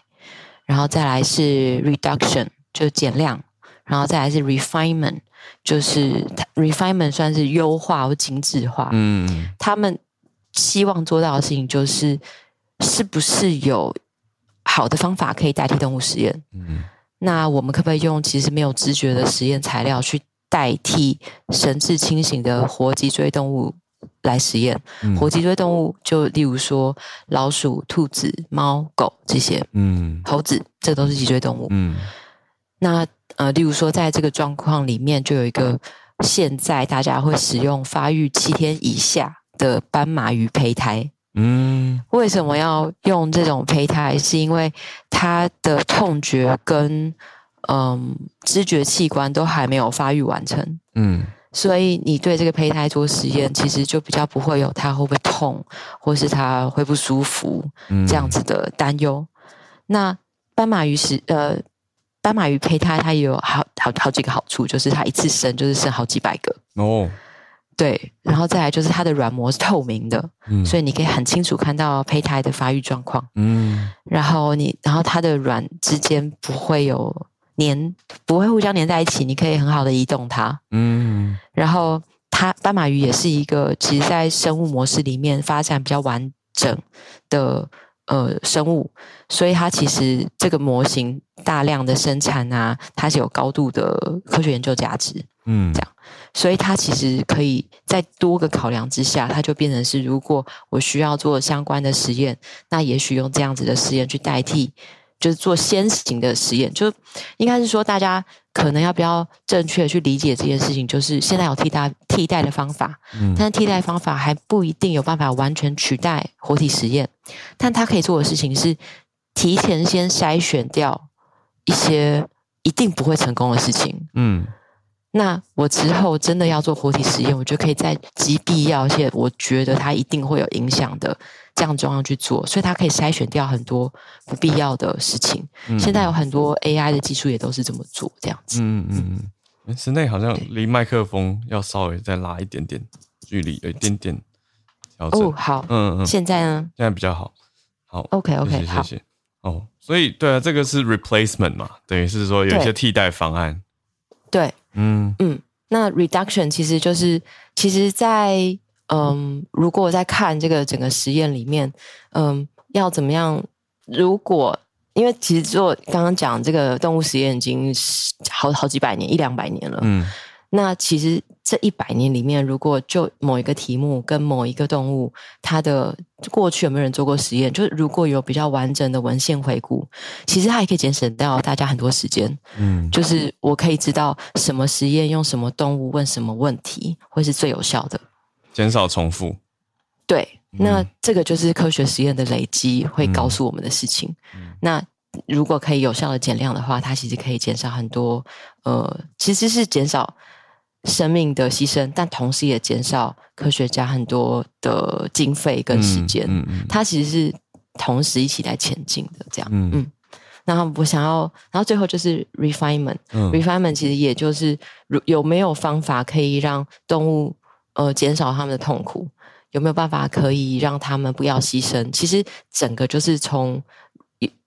然后再来是 reduction 就是减量，然后再来是 refinement 就是 refinement 算是优化或精致化。嗯，他们希望做到的事情就是是不是有。好的方法可以代替动物实验。嗯，那我们可不可以用其实没有知觉的实验材料去代替神志清醒的活脊椎动物来实验？嗯，活脊椎动物就例如说老鼠、兔子、猫、狗这些。嗯，猴子这都是脊椎动物。嗯，那呃，例如说在这个状况里面，就有一个现在大家会使用发育七天以下的斑马鱼胚胎。嗯，为什么要用这种胚胎？是因为它的痛觉跟嗯知觉器官都还没有发育完成。嗯，所以你对这个胚胎做实验，其实就比较不会有它会不会痛，或是它会不舒服这样子的担忧。嗯、那斑马鱼是呃，斑马鱼胚胎它也有好好好几个好处，就是它一次生就是生好几百个哦。对，然后再来就是它的软膜是透明的，嗯，所以你可以很清楚看到胚胎的发育状况，嗯，然后你，然后它的卵之间不会有粘，不会互相粘在一起，你可以很好的移动它，嗯，然后它斑马鱼也是一个，其实在生物模式里面发展比较完整的呃生物，所以它其实这个模型大量的生产啊，它是有高度的科学研究价值，嗯，这样。所以它其实可以在多个考量之下，它就变成是：如果我需要做相关的实验，那也许用这样子的实验去代替就是做先行的实验，就应该是说大家可能要不要正确的去理解这件事情，就是现在有替代替代的方法，嗯，但是替代方法还不一定有办法完全取代活体实验，但它可以做的事情是提前先筛选掉一些一定不会成功的事情，嗯。那我之后真的要做活体实验，我就可以在极必要，而且我觉得它一定会有影响的这样状况去做，所以它可以筛选掉很多不必要的事情。嗯、现在有很多 AI 的技术也都是这么做，这样子。嗯嗯嗯，室内好像离麦克风要稍微再拉一点点距离，有一点点调整。哦，好，嗯嗯，现在呢？现在比较好。好，OK OK，谢谢。哦，所以对啊，这个是 replacement 嘛，等于是说有一些替代方案。对。嗯嗯，那 reduction 其实就是，其实在，在嗯，如果我在看这个整个实验里面，嗯，要怎么样？如果因为其实做刚刚讲这个动物实验已经好好几百年，一两百年了，嗯。那其实这一百年里面，如果就某一个题目跟某一个动物，它的过去有没有人做过实验？就是如果有比较完整的文献回顾，其实它也可以节省掉大家很多时间。嗯，就是我可以知道什么实验用什么动物问什么问题会是最有效的，减少重复。对，那这个就是科学实验的累积会告诉我们的事情。嗯，那如果可以有效的减量的话，它其实可以减少很多。呃，其实是减少。生命的牺牲，但同时也减少科学家很多的经费跟时间。嗯嗯，它其实是同时一起来前进的，这样。嗯嗯。然后我想要，然后最后就是 refinement。嗯。refinement 其实也就是有没有方法可以让动物呃减少他们的痛苦？有没有办法可以让他们不要牺牲？其实整个就是从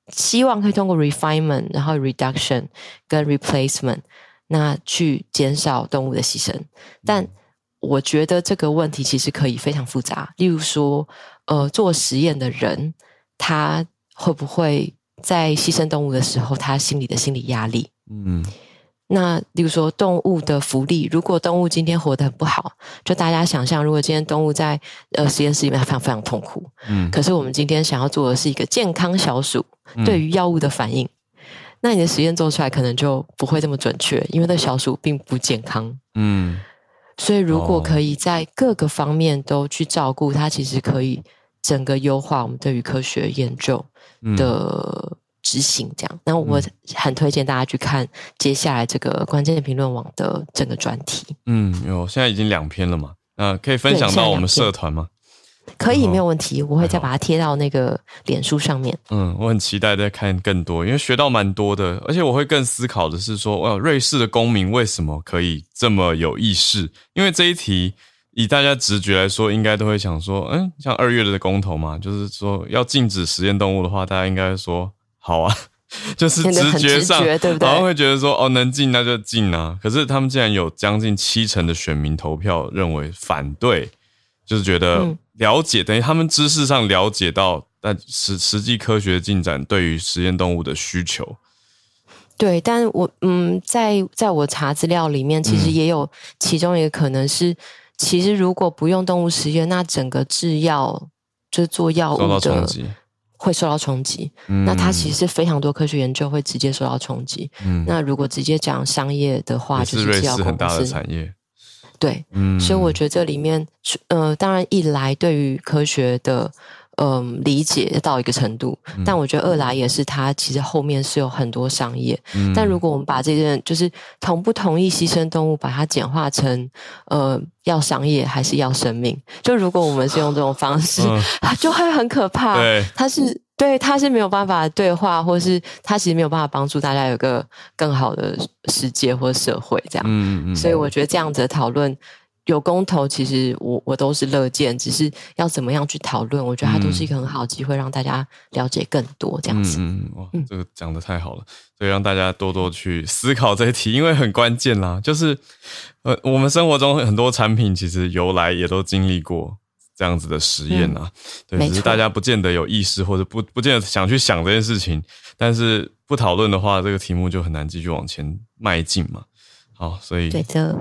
希望可以通过 refinement，然后 reduction 跟 replacement。那去减少动物的牺牲，但我觉得这个问题其实可以非常复杂。例如说，呃，做实验的人他会不会在牺牲动物的时候，他心里的心理压力？嗯，那例如说动物的福利，如果动物今天活得很不好，就大家想象，如果今天动物在呃实验室里面非常非常痛苦，嗯，可是我们今天想要做的是一个健康小鼠对于药物的反应。那你的实验做出来可能就不会这么准确，因为那小鼠并不健康。嗯，所以如果可以在各个方面都去照顾它，其实可以整个优化我们对于科学研究的执行。这样，那、嗯、我很推荐大家去看接下来这个关键评论网的整个专题。嗯，有，现在已经两篇了嘛？那可以分享到我们社团吗？可以，没有问题，我会再把它贴到那个脸书上面。嗯，我很期待再看更多，因为学到蛮多的，而且我会更思考的是说，哇，瑞士的公民为什么可以这么有意识？因为这一题以大家直觉来说，应该都会想说，嗯，像二月的公投嘛，就是说要禁止实验动物的话，大家应该说好啊，就是直觉上，对不对？好像会觉得说，哦，能禁那就禁啊。可是他们竟然有将近七成的选民投票认为反对，就是觉得。嗯了解等于他们知识上了解到，但实实际科学进展对于实验动物的需求。对，但我嗯，在在我查资料里面，其实也有其中一个可能是，嗯、其实如果不用动物实验，那整个制药就是做药物的会受到冲击。嗯、那它其实是非常多科学研究会直接受到冲击。嗯，那如果直接讲商业的话，就是制药公司很大的产业。对，嗯，所以我觉得这里面，呃，当然一来对于科学的，嗯、呃，理解到一个程度，嗯、但我觉得二来也是它其实后面是有很多商业。嗯、但如果我们把这件就是同不同意牺牲动物，把它简化成，呃，要商业还是要生命？就如果我们是用这种方式，嗯、就会很可怕。对，它是。对，他是没有办法对话，或是他其实没有办法帮助大家有个更好的世界或社会这样。嗯嗯。所以我觉得这样子的讨论有公投，其实我我都是乐见，只是要怎么样去讨论，我觉得它都是一个很好的机会，让大家了解更多这样子。嗯，哇，这个讲的太好了，所以让大家多多去思考这一题，因为很关键啦。就是呃，我们生活中很多产品其实由来也都经历过。这样子的实验啊，嗯、对，只是大家不见得有意识，或者不不见得想去想这件事情。但是不讨论的话，这个题目就很难继续往前迈进嘛。好，所以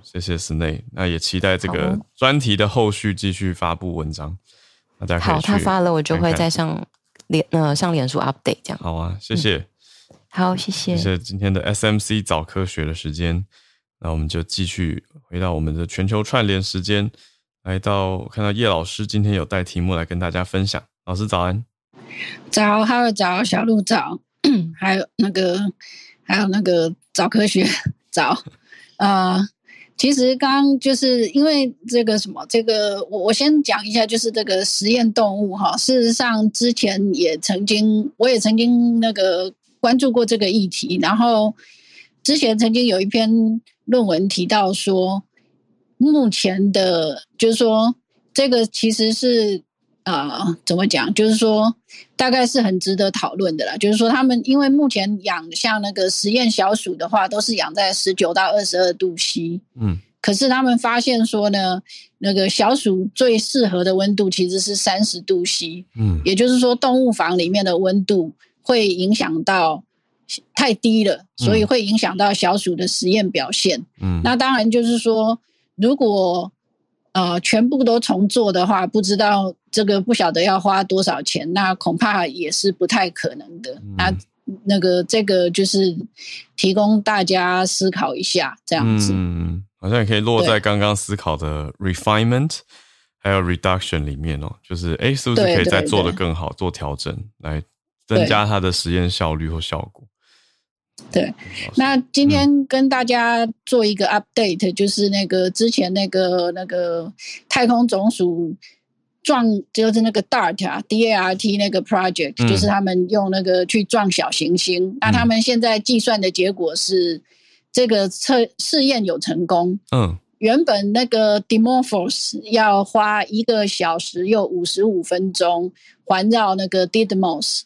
谢谢室内，那也期待这个专题的后续继续发布文章。大家可以好，他发了，我就会再上脸呃上脸书 update 这样。好啊，谢谢。好，谢谢。谢谢今天的 SMC 早科学的时间，那我们就继续回到我们的全球串联时间，来到看到叶老师今天有带题目来跟大家分享。老师早安，早，哈喽早，小鹿早，还有那个，还有那个早科学 早，呃。其实刚刚就是因为这个什么，这个我我先讲一下，就是这个实验动物哈。事实上，之前也曾经，我也曾经那个关注过这个议题。然后之前曾经有一篇论文提到说，目前的，就是说这个其实是。啊、呃，怎么讲？就是说，大概是很值得讨论的啦。就是说，他们因为目前养像那个实验小鼠的话，都是养在十九到二十二度 C。嗯，可是他们发现说呢，那个小鼠最适合的温度其实是三十度 C。嗯，也就是说，动物房里面的温度会影响到太低了，所以会影响到小鼠的实验表现。嗯，那当然就是说，如果呃全部都重做的话，不知道。这个不晓得要花多少钱，那恐怕也是不太可能的。嗯、那那个这个就是提供大家思考一下，这样子。嗯，好像也可以落在刚刚思考的 refinement 还有 reduction 里面哦。就是哎，是不是可以再做的更好，做调整，来增加它的实验效率或效果？对。那今天跟大家做一个 update，、嗯、就是那个之前那个那个太空总署。撞就是那个 DART 啊，D A R T 那个 project，、嗯、就是他们用那个去撞小行星。嗯、那他们现在计算的结果是，这个测试验有成功。嗯，原本那个 Dimorphos 要花一个小时又五十五分钟环绕那个 Didymos，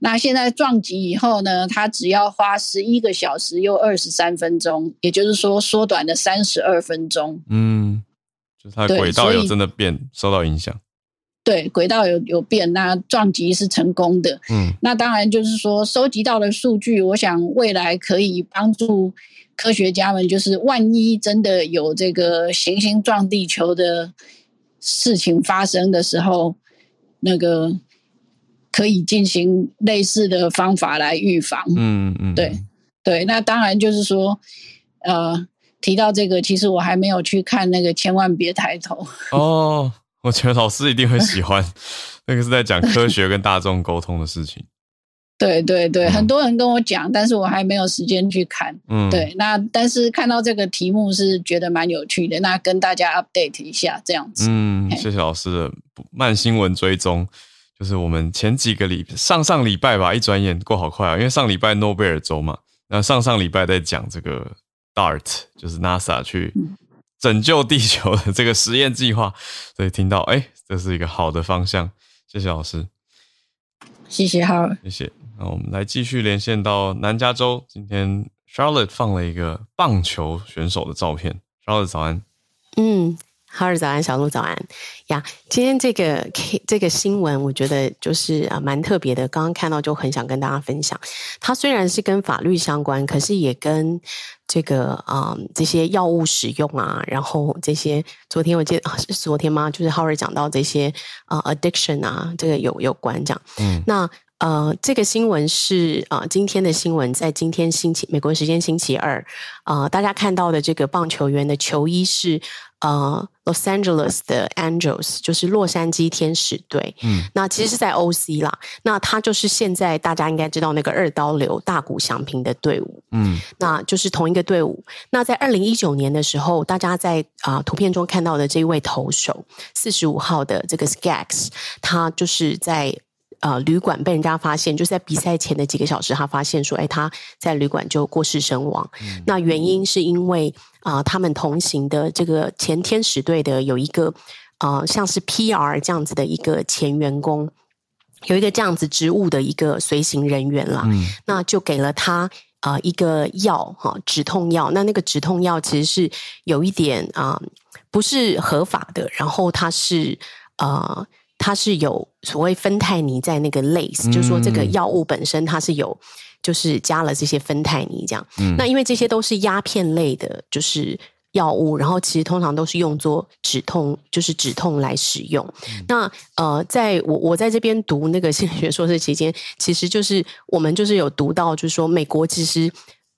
那现在撞击以后呢，它只要花十一个小时又二十三分钟，也就是说缩短了三十二分钟。嗯。就是它轨道有真的变，受到影响。对，轨道有有变，那撞击是成功的。嗯，那当然就是说，收集到的数据，我想未来可以帮助科学家们，就是万一真的有这个行星撞地球的事情发生的时候，那个可以进行类似的方法来预防。嗯嗯，对对，那当然就是说，呃。提到这个，其实我还没有去看那个，千万别抬头。哦，我觉得老师一定会喜欢，那个是在讲科学跟大众沟通的事情。对对对，嗯、很多人跟我讲，但是我还没有时间去看。嗯，对，那但是看到这个题目是觉得蛮有趣的，那跟大家 update 一下这样子。嗯，谢谢老师的慢新闻追踪，就是我们前几个礼上上礼拜吧，一转眼过好快啊，因为上礼拜诺贝尔周嘛，那上上礼拜在讲这个。DART 就是 NASA 去拯救地球的这个实验计划，所以听到哎，这是一个好的方向。谢谢老师，谢谢好，谢谢。那我们来继续连线到南加州，今天 Charlotte 放了一个棒球选手的照片。Charlotte 早安，嗯。哈喽，早安，小鹿早安呀！今天这个这个新闻，我觉得就是啊蛮特别的。刚刚看到就很想跟大家分享。它虽然是跟法律相关，可是也跟这个啊、嗯、这些药物使用啊，然后这些昨天我记得是昨天吗？就是哈瑞讲到这些啊 addiction 啊，这个有有关这样。嗯，那。呃，这个新闻是啊、呃，今天的新闻在今天星期美国时间星期二，啊、呃，大家看到的这个棒球员的球衣是呃，Los Angeles 的 Angels，就是洛杉矶天使队。嗯，那其实是在 OC 啦，那他就是现在大家应该知道那个二刀流大谷翔平的队伍。嗯，那就是同一个队伍。那在二零一九年的时候，大家在啊、呃、图片中看到的这一位投手四十五号的这个 Skaggs，他就是在。呃，旅馆被人家发现，就是在比赛前的几个小时，他发现说，哎，他在旅馆就过世身亡。嗯、那原因是因为啊、呃，他们同行的这个前天使队的有一个呃，像是 PR 这样子的一个前员工，有一个这样子职务的一个随行人员啦，嗯、那就给了他啊、呃、一个药哈、哦，止痛药。那那个止痛药其实是有一点啊、呃，不是合法的，然后它是呃。它是有所谓芬太尼在那个 lace，、嗯、就是说这个药物本身它是有，就是加了这些芬太尼这样。嗯、那因为这些都是鸦片类的，就是药物，然后其实通常都是用作止痛，就是止痛来使用。嗯、那呃，在我我在这边读那个心理学硕士期间，其实就是我们就是有读到，就是说美国其实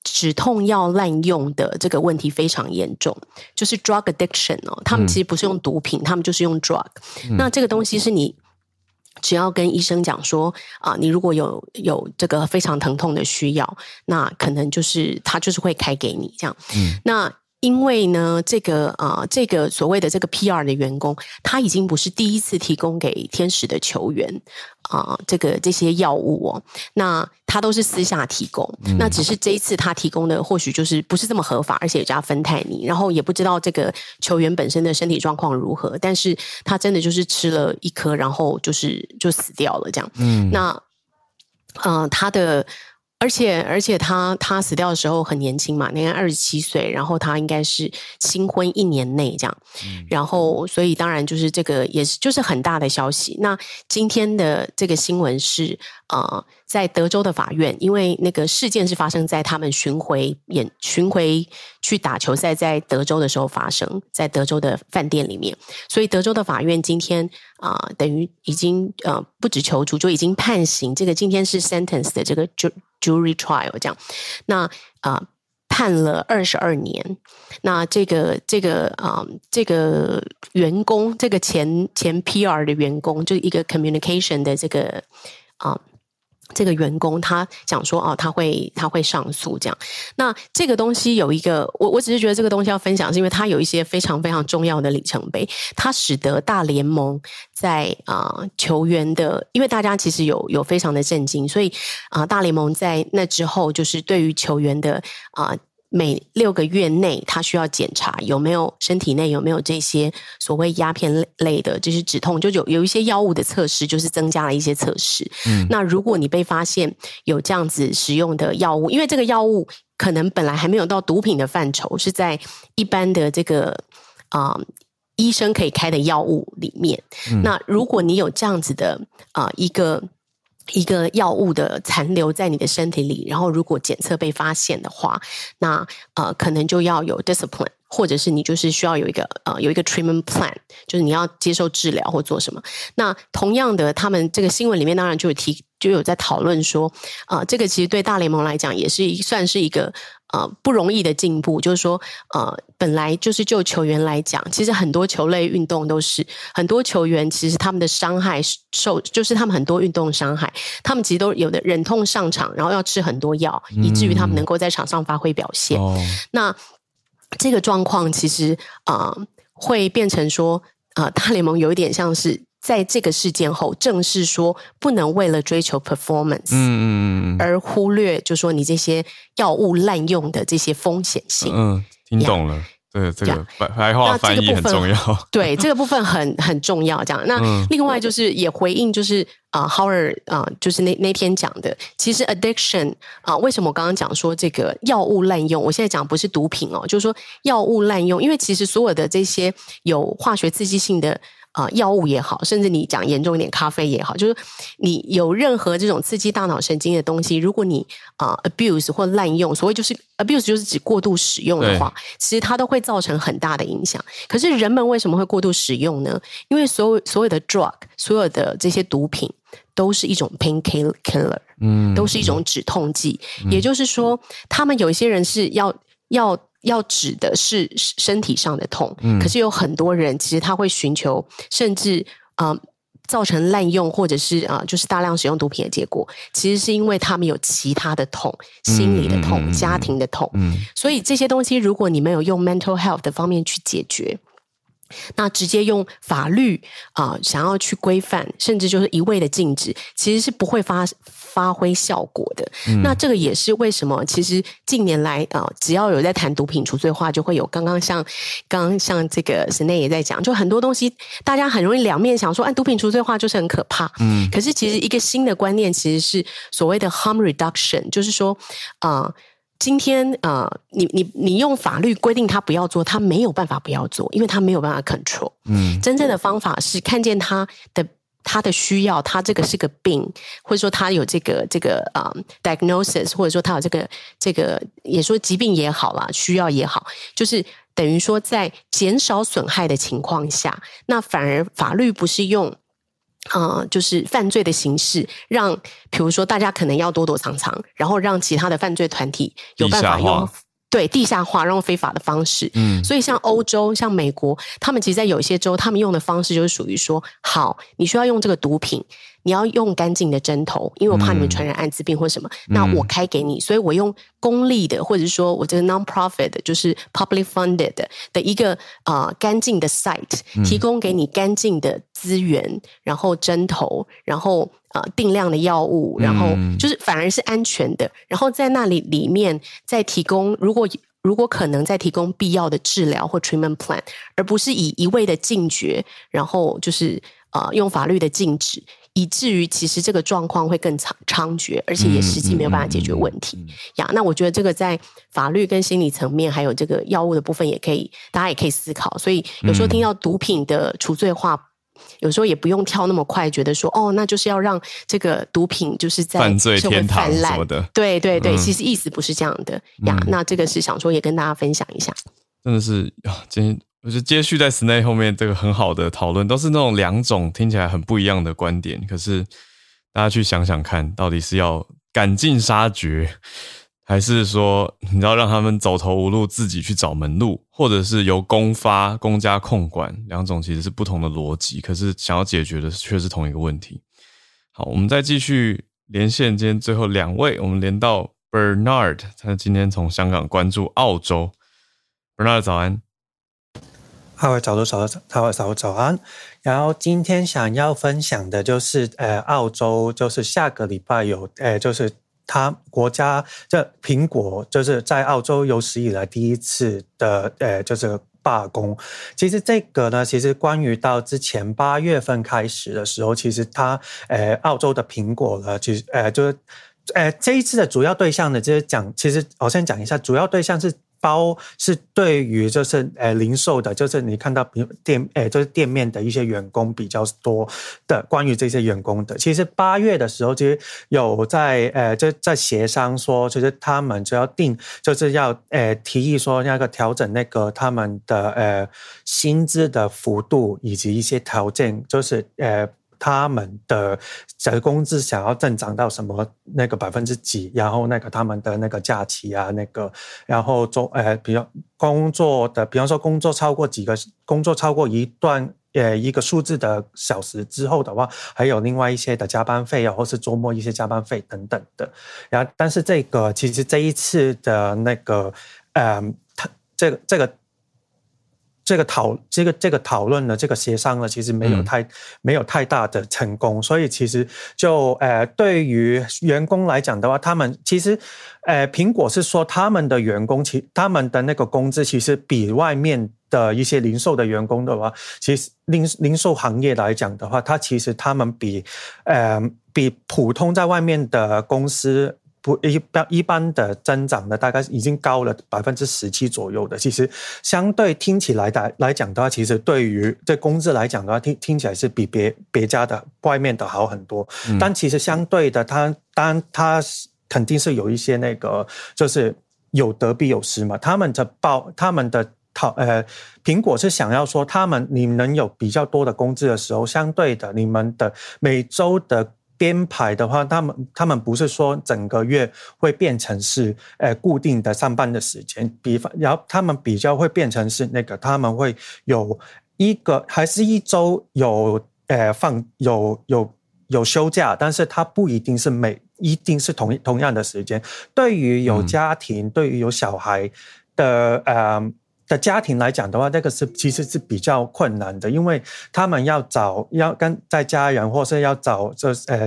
止痛药滥用的这个问题非常严重，就是 drug addiction 哦，他们其实不是用毒品，嗯、他们就是用 drug。嗯、那这个东西是你只要跟医生讲说啊，你如果有有这个非常疼痛的需要，那可能就是他就是会开给你这样。嗯，那。因为呢，这个啊、呃，这个所谓的这个 PR 的员工，他已经不是第一次提供给天使的球员啊、呃，这个这些药物哦，那他都是私下提供，嗯、那只是这一次他提供的或许就是不是这么合法，而且也加芬太尼，然后也不知道这个球员本身的身体状况如何，但是他真的就是吃了一颗，然后就是就死掉了这样。嗯，那呃，他的。而且，而且他他死掉的时候很年轻嘛，年二十七岁，然后他应该是新婚一年内这样，嗯、然后所以当然就是这个也是就是很大的消息。那今天的这个新闻是呃，在德州的法院，因为那个事件是发生在他们巡回演巡回去打球赛在德州的时候发生在德州的饭店里面，所以德州的法院今天啊、等于已经呃不止求助，就已经判刑。这个今天是 sentence 的这个。Jury trial 这样，那啊、判了二十二年。那这个这个啊、这个员工，这个前前 PR 的员工，就一个 communication 的这个啊。这个员工他讲说哦，他会他会上诉这样。那这个东西有一个，我我只是觉得这个东西要分享，是因为它有一些非常非常重要的里程碑，它使得大联盟在啊、球员的，因为大家其实有有非常的震惊，所以啊、大联盟在那之后就是对于球员的啊。每六个月内，他需要检查有没有身体内有没有这些所谓鸦片类的，就是止痛，就有有一些药物的测试，就是增加了一些测试。嗯，那如果你被发现有这样子使用的药物，因为这个药物可能本来还没有到毒品的范畴，是在一般的这个啊、呃、医生可以开的药物里面。嗯、那如果你有这样子的啊、呃、一个。一个药物的残留在你的身体里，然后如果检测被发现的话，那呃可能就要有 discipline，或者是你就是需要有一个呃有一个 treatment plan，就是你要接受治疗或做什么。那同样的，他们这个新闻里面当然就有提。就有在讨论说，啊、呃，这个其实对大联盟来讲也是一算是一个呃不容易的进步。就是说，呃，本来就是就球员来讲，其实很多球类运动都是很多球员其实他们的伤害受，就是他们很多运动伤害，他们其实都有的忍痛上场，然后要吃很多药，以至于他们能够在场上发挥表现。嗯、那这个状况其实啊、呃，会变成说，啊、呃，大联盟有一点像是。在这个事件后，正式说不能为了追求 performance，嗯，而忽略，就说你这些药物滥用的这些风险性。嗯，听懂了，对这个白白话翻译很重要。对，这个部分很很重要。这样，那另外就是也回应，就是啊，Howard 啊，就是那那天讲的，其实 addiction 啊，为什么我刚刚讲说这个药物滥用？我现在讲不是毒品哦，就是说药物滥用，因为其实所有的这些有化学刺激性的。啊，药物也好，甚至你讲严重一点，咖啡也好，就是你有任何这种刺激大脑神经的东西，如果你啊、uh, abuse 或滥用，所谓就是 abuse 就是指过度使用的话，其实它都会造成很大的影响。可是人们为什么会过度使用呢？因为所有所有的 drug，所有的这些毒品都是一种 pain killer，嗯，都是一种止痛剂。嗯、也就是说，他们有一些人是要要。要指的是身体上的痛，嗯、可是有很多人其实他会寻求，甚至啊、呃、造成滥用或者是啊、呃、就是大量使用毒品的结果，其实是因为他们有其他的痛，心理的痛、嗯、家庭的痛，嗯、所以这些东西如果你没有用 mental health 的方面去解决。那直接用法律啊、呃，想要去规范，甚至就是一味的禁止，其实是不会发发挥效果的。嗯、那这个也是为什么，其实近年来啊、呃，只要有在谈毒品除罪化，就会有刚刚像刚刚像这个 Senei 也在讲，就很多东西大家很容易两面想说，哎，毒品除罪化就是很可怕。嗯，可是其实一个新的观念其实是所谓的 harm reduction，就是说啊。呃今天啊、呃，你你你用法律规定他不要做，他没有办法不要做，因为他没有办法 control。嗯，真正的方法是看见他的他的需要，他这个是个病，或者说他有这个这个啊、diagnosis，或者说他有这个这个也说疾病也好啦，需要也好，就是等于说在减少损害的情况下，那反而法律不是用，呃，就是犯罪的形式，让比如说大家可能要躲躲藏藏，然后让其他的犯罪团体有办法用。对，地下化，然后非法的方式。嗯，所以像欧洲、像美国，他们其实，在有一些州，他们用的方式就是属于说，好，你需要用这个毒品，你要用干净的针头，因为我怕你们传染艾滋病或什么，嗯、那我开给你，所以我用公立的，或者是说我这个 non-profit 的，就是 public funded 的一个呃干净的 site，提供给你干净的资源，然后针头，然后。呃，定量的药物，然后就是反而是安全的，嗯、然后在那里里面再提供，如果如果可能再提供必要的治疗或 treatment plan，而不是以一味的禁绝，然后就是呃用法律的禁止，以至于其实这个状况会更猖猖獗，而且也实际没有办法解决问题呀。那我觉得这个在法律跟心理层面，还有这个药物的部分，也可以大家也可以思考。所以有时候听到毒品的除罪化。有时候也不用跳那么快，觉得说哦，那就是要让这个毒品就是在犯罪天堂什么的。对对对，嗯、其实意思不是这样的呀。那这个是想说也跟大家分享一下。真的是啊，今天我觉得接续在 Snei 后面这个很好的讨论，都是那种两种听起来很不一样的观点。可是大家去想想看，到底是要赶尽杀绝？还是说，你要让他们走投无路，自己去找门路，或者是由公发、公家控管，两种其实是不同的逻辑，可是想要解决的却是同一个问题。好，我们再继续连线，今天最后两位，我们连到 Bernard，他今天从香港关注澳洲。Bernard 早安，各位早都早早早早早安。然后今天想要分享的就是，呃，澳洲就是下个礼拜有，呃，就是。他国家这苹果就是在澳洲有史以来第一次的呃，就是罢工。其实这个呢，其实关于到之前八月份开始的时候，其实它呃，澳洲的苹果呢，其实呃，就是呃，这一次的主要对象呢，就是讲，其实我先讲一下，主要对象是。包是对于就是呃零售的，就是你看到店诶就是店面的一些员工比较多的，关于这些员工的，其实八月的时候其实有在呃就在协商说，就是他们就要定，就是要呃提议说那个调整那个他们的呃薪资的幅度以及一些条件，就是呃。他们的这个工资想要增长到什么那个百分之几，然后那个他们的那个假期啊，那个然后做呃，比如工作的，比方说工作超过几个工作超过一段呃一个数字的小时之后的话，还有另外一些的加班费啊，或是周末一些加班费等等的。然后，但是这个其实这一次的那个呃，他这个这个。这个讨这个这个讨论呢，这个协商呢，其实没有太、嗯、没有太大的成功，所以其实就呃，对于员工来讲的话，他们其实呃，苹果是说他们的员工其他们的那个工资其实比外面的一些零售的员工的话，其实零零售行业来讲的话，他其实他们比呃比普通在外面的公司。不一般一般的增长呢，大概已经高了百分之十七左右的。其实相对听起来的来讲的话，其实对于这工资来讲的话，听听起来是比别别家的外面的好很多。嗯、但其实相对的，它当然它肯定是有一些那个，就是有得必有失嘛。他们的报他们的讨呃，苹果是想要说，他们你能有比较多的工资的时候，相对的你们的每周的。编排的话，他们他们不是说整个月会变成是呃固定的上班的时间，比方然后他们比较会变成是那个他们会有一个还是一周有呃放有有有休假，但是它不一定是每一定是同同样的时间。对于有家庭、嗯、对于有小孩的呃。的家庭来讲的话，那个是其实是比较困难的，因为他们要找要跟在家人，或是要找这呃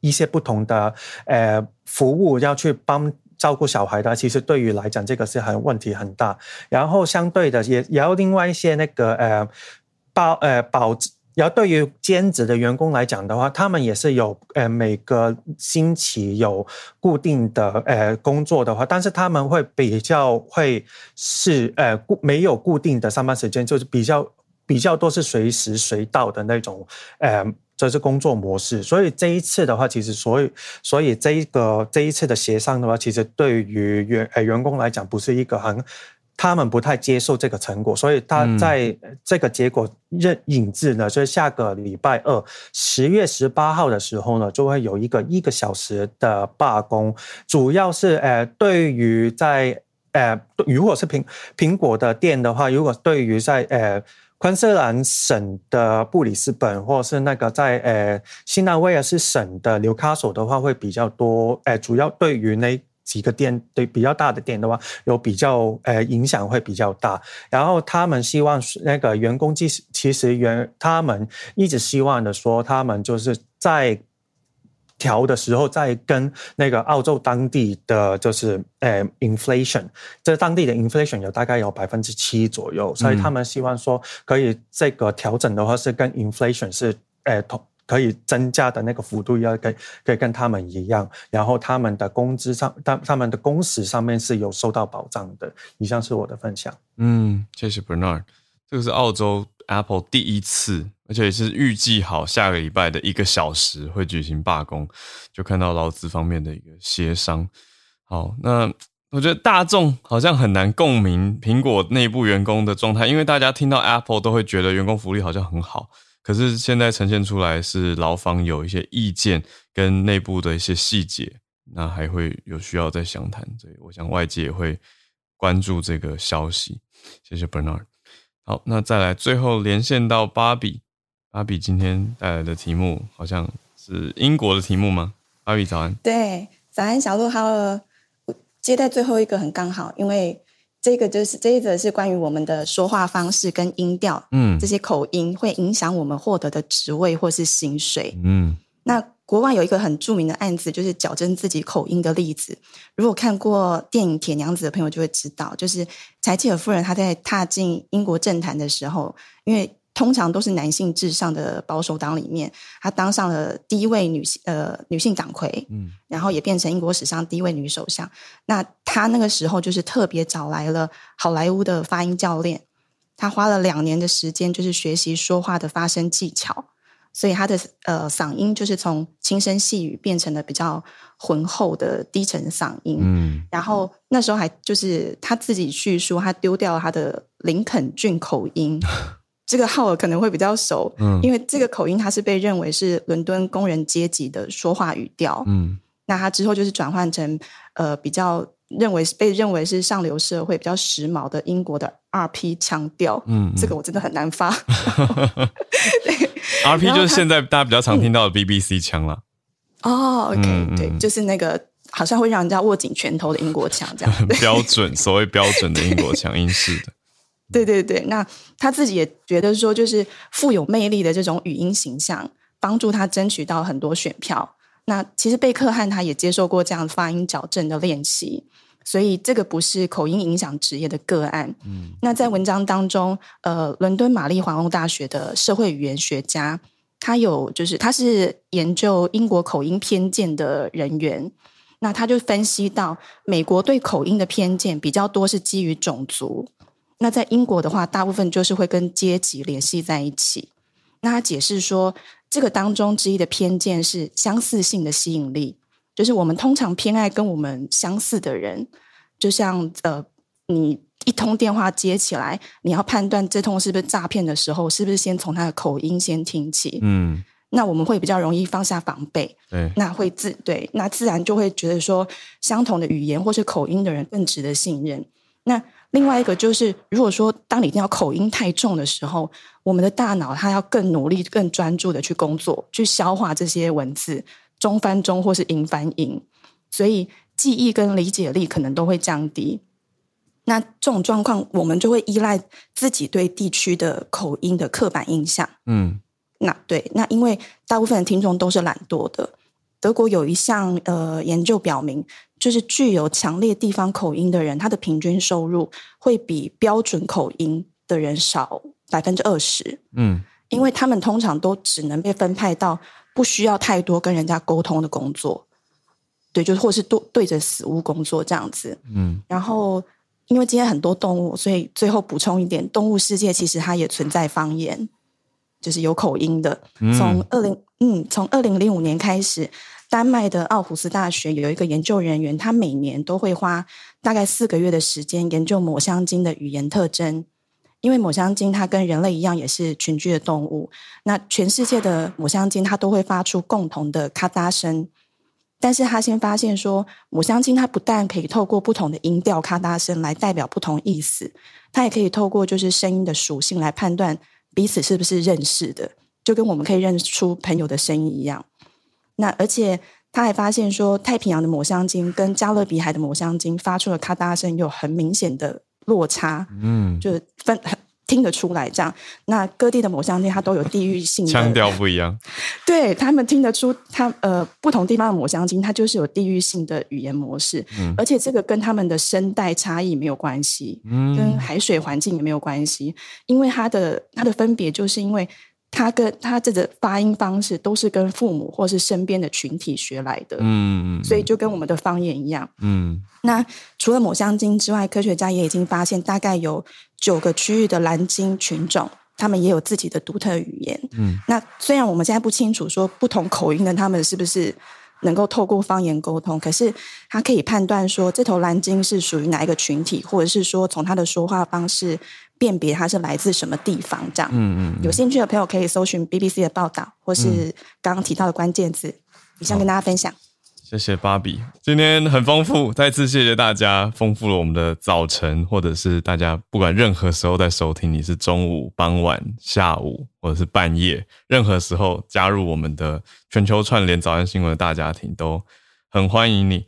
一些不同的呃服务要去帮照顾小孩的，其实对于来讲，这个是很问题很大。然后相对的也也要另外一些那个呃保呃保。然后对于兼职的员工来讲的话，他们也是有呃每个星期有固定的呃工作的话，但是他们会比较会是呃固没有固定的上班时间，就是比较比较多是随时随到的那种呃就是工作模式。所以这一次的话，其实所以所以这一个这一次的协商的话，其实对于员呃员工来讲不是一个很。他们不太接受这个成果，所以他在这个结果认引致呢，就是下个礼拜二十月十八号的时候呢，就会有一个一个小时的罢工，主要是呃，对于在呃，如果是苹苹果的店的话，如果对于在呃。昆士兰省的布里斯本，或者是那个在呃新南威尔士省的纽卡索的话，会比较多。呃，主要对于那几个店，对比较大的店的话，有比较呃影响会比较大。然后他们希望那个员工，其实其实原他们一直希望的说，他们就是在。调的时候再跟那个澳洲当地的就是呃 inflation，这当地的 inflation 有大概有百分之七左右，所以他们希望说可以这个调整的话是跟 inflation 是呃同可以增加的那个幅度要跟可以跟他们一样，然后他们的工资上，他他们的工时上面是有受到保障的。以上是我的分享。嗯，谢谢 Bernard，这个是澳洲 Apple 第一次。而且是预计好下个礼拜的一个小时会举行罢工，就看到劳资方面的一个协商。好，那我觉得大众好像很难共鸣苹果内部员工的状态，因为大家听到 Apple 都会觉得员工福利好像很好，可是现在呈现出来是劳方有一些意见跟内部的一些细节，那还会有需要再详谈。所以我想外界也会关注这个消息。谢谢 Bernard。好，那再来最后连线到芭比。芭比今天带来的题目好像是英国的题目吗？芭比早安。对，早安小鹿，好了，接待最后一个很刚好，因为这个就是这一则是关于我们的说话方式跟音调，嗯，这些口音会影响我们获得的职位或是薪水，嗯。那国外有一个很著名的案子，就是矫正自己口音的例子。如果看过电影《铁娘子》的朋友就会知道，就是柴契尔夫人她在踏进英国政坛的时候，因为通常都是男性至上的保守党里面，她当上了第一位女性呃女性党魁，嗯，然后也变成英国史上第一位女首相。那她那个时候就是特别找来了好莱坞的发音教练，她花了两年的时间，就是学习说话的发声技巧，所以她的呃嗓音就是从轻声细语变成了比较浑厚的低沉嗓音。嗯，然后那时候还就是她自己叙述，她丢掉了她的林肯郡口音。这个浩尔可能会比较熟，嗯，因为这个口音它是被认为是伦敦工人阶级的说话语调，嗯，那他之后就是转换成呃比较认为被认为是上流社会比较时髦的英国的 RP 腔调，嗯，这个我真的很难发，RP 就是现在大家比较常听到的 BBC 腔了，哦，OK，嗯，对，就是那个好像会让人家握紧拳头的英国腔这样，标准所谓标准的英国腔，英式的。对对对，那他自己也觉得说，就是富有魅力的这种语音形象，帮助他争取到很多选票。那其实贝克汉他也接受过这样发音矫正的练习，所以这个不是口音影响职业的个案。嗯，那在文章当中，呃，伦敦玛丽皇后大学的社会语言学家，他有就是他是研究英国口音偏见的人员，那他就分析到，美国对口音的偏见比较多是基于种族。那在英国的话，大部分就是会跟阶级联系在一起。那他解释说，这个当中之一的偏见是相似性的吸引力，就是我们通常偏爱跟我们相似的人。就像呃，你一通电话接起来，你要判断这通是不是诈骗的时候，是不是先从他的口音先听起？嗯，那我们会比较容易放下防备。对，那会自对，那自然就会觉得说，相同的语言或是口音的人更值得信任。那另外一个就是，如果说当你听到口音太重的时候，我们的大脑它要更努力、更专注的去工作，去消化这些文字，中翻中或是英翻英，所以记忆跟理解力可能都会降低。那这种状况，我们就会依赖自己对地区的口音的刻板印象。嗯，那对，那因为大部分的听众都是懒惰的。德国有一项呃研究表明，就是具有强烈地方口音的人，他的平均收入会比标准口音的人少百分之二十。嗯，因为他们通常都只能被分派到不需要太多跟人家沟通的工作，对，就是或是对对着死物工作这样子。嗯，然后因为今天很多动物，所以最后补充一点，动物世界其实它也存在方言，就是有口音的。从二零嗯，从二零零五年开始。丹麦的奥胡斯大学有一个研究人员，他每年都会花大概四个月的时间研究抹香鲸的语言特征。因为抹香鲸它跟人类一样，也是群居的动物。那全世界的抹香鲸它都会发出共同的咔嗒声，但是他先发现说，抹香鲸它不但可以透过不同的音调咔嗒声来代表不同意思，它也可以透过就是声音的属性来判断彼此是不是认识的，就跟我们可以认出朋友的声音一样。那而且他还发现说，太平洋的抹香鲸跟加勒比海的抹香鲸发出的咔嗒声有很明显的落差，嗯，就是分 听得出来这样。那各地的抹香鲸它都有地域性的腔调不一样，对他们听得出它，它呃不同地方的抹香鲸它就是有地域性的语言模式，嗯，而且这个跟他们的声带差异没有关系，嗯，跟海水环境也没有关系，因为它的它的分别就是因为。他跟他这个发音方式都是跟父母或是身边的群体学来的，嗯，所以就跟我们的方言一样，嗯。那除了抹香鲸之外，科学家也已经发现，大概有九个区域的蓝鲸群种，他们也有自己的独特语言，嗯。那虽然我们现在不清楚说不同口音的他们是不是能够透过方言沟通，可是他可以判断说这头蓝鲸是属于哪一个群体，或者是说从他的说话方式。辨别它是来自什么地方，这样。嗯嗯。有兴趣的朋友可以搜寻 BBC 的报道，或是刚刚提到的关键字，以上跟大家分享。谢谢芭比，今天很丰富，再次谢谢大家，丰富了我们的早晨，或者是大家不管任何时候在收听，你是中午、傍晚、下午，或者是半夜，任何时候加入我们的全球串联早安新闻的大家庭，都很欢迎你。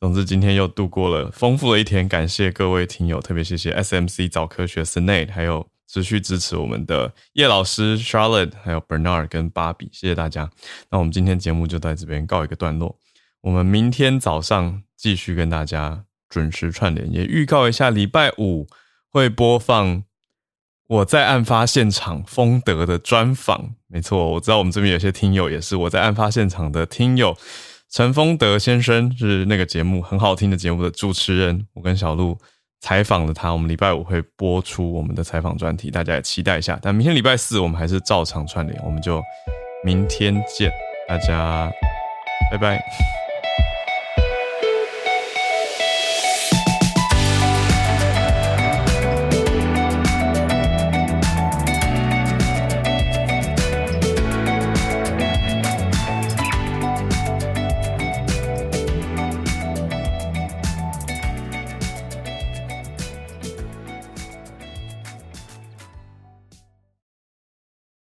总之，今天又度过了丰富的一天，感谢各位听友，特别谢谢 SMC 早科学 Snay，还有持续支持我们的叶老师 Charlotte，还有 Bernard 跟芭比，谢谢大家。那我们今天节目就在这边告一个段落，我们明天早上继续跟大家准时串联，也预告一下礼拜五会播放我在案发现场丰德的专访。没错，我知道我们这边有些听友也是我在案发现场的听友。陈丰德先生是那个节目很好听的节目的主持人，我跟小鹿采访了他。我们礼拜五会播出我们的采访专题，大家也期待一下。但明天礼拜四我们还是照常串联，我们就明天见，大家拜拜。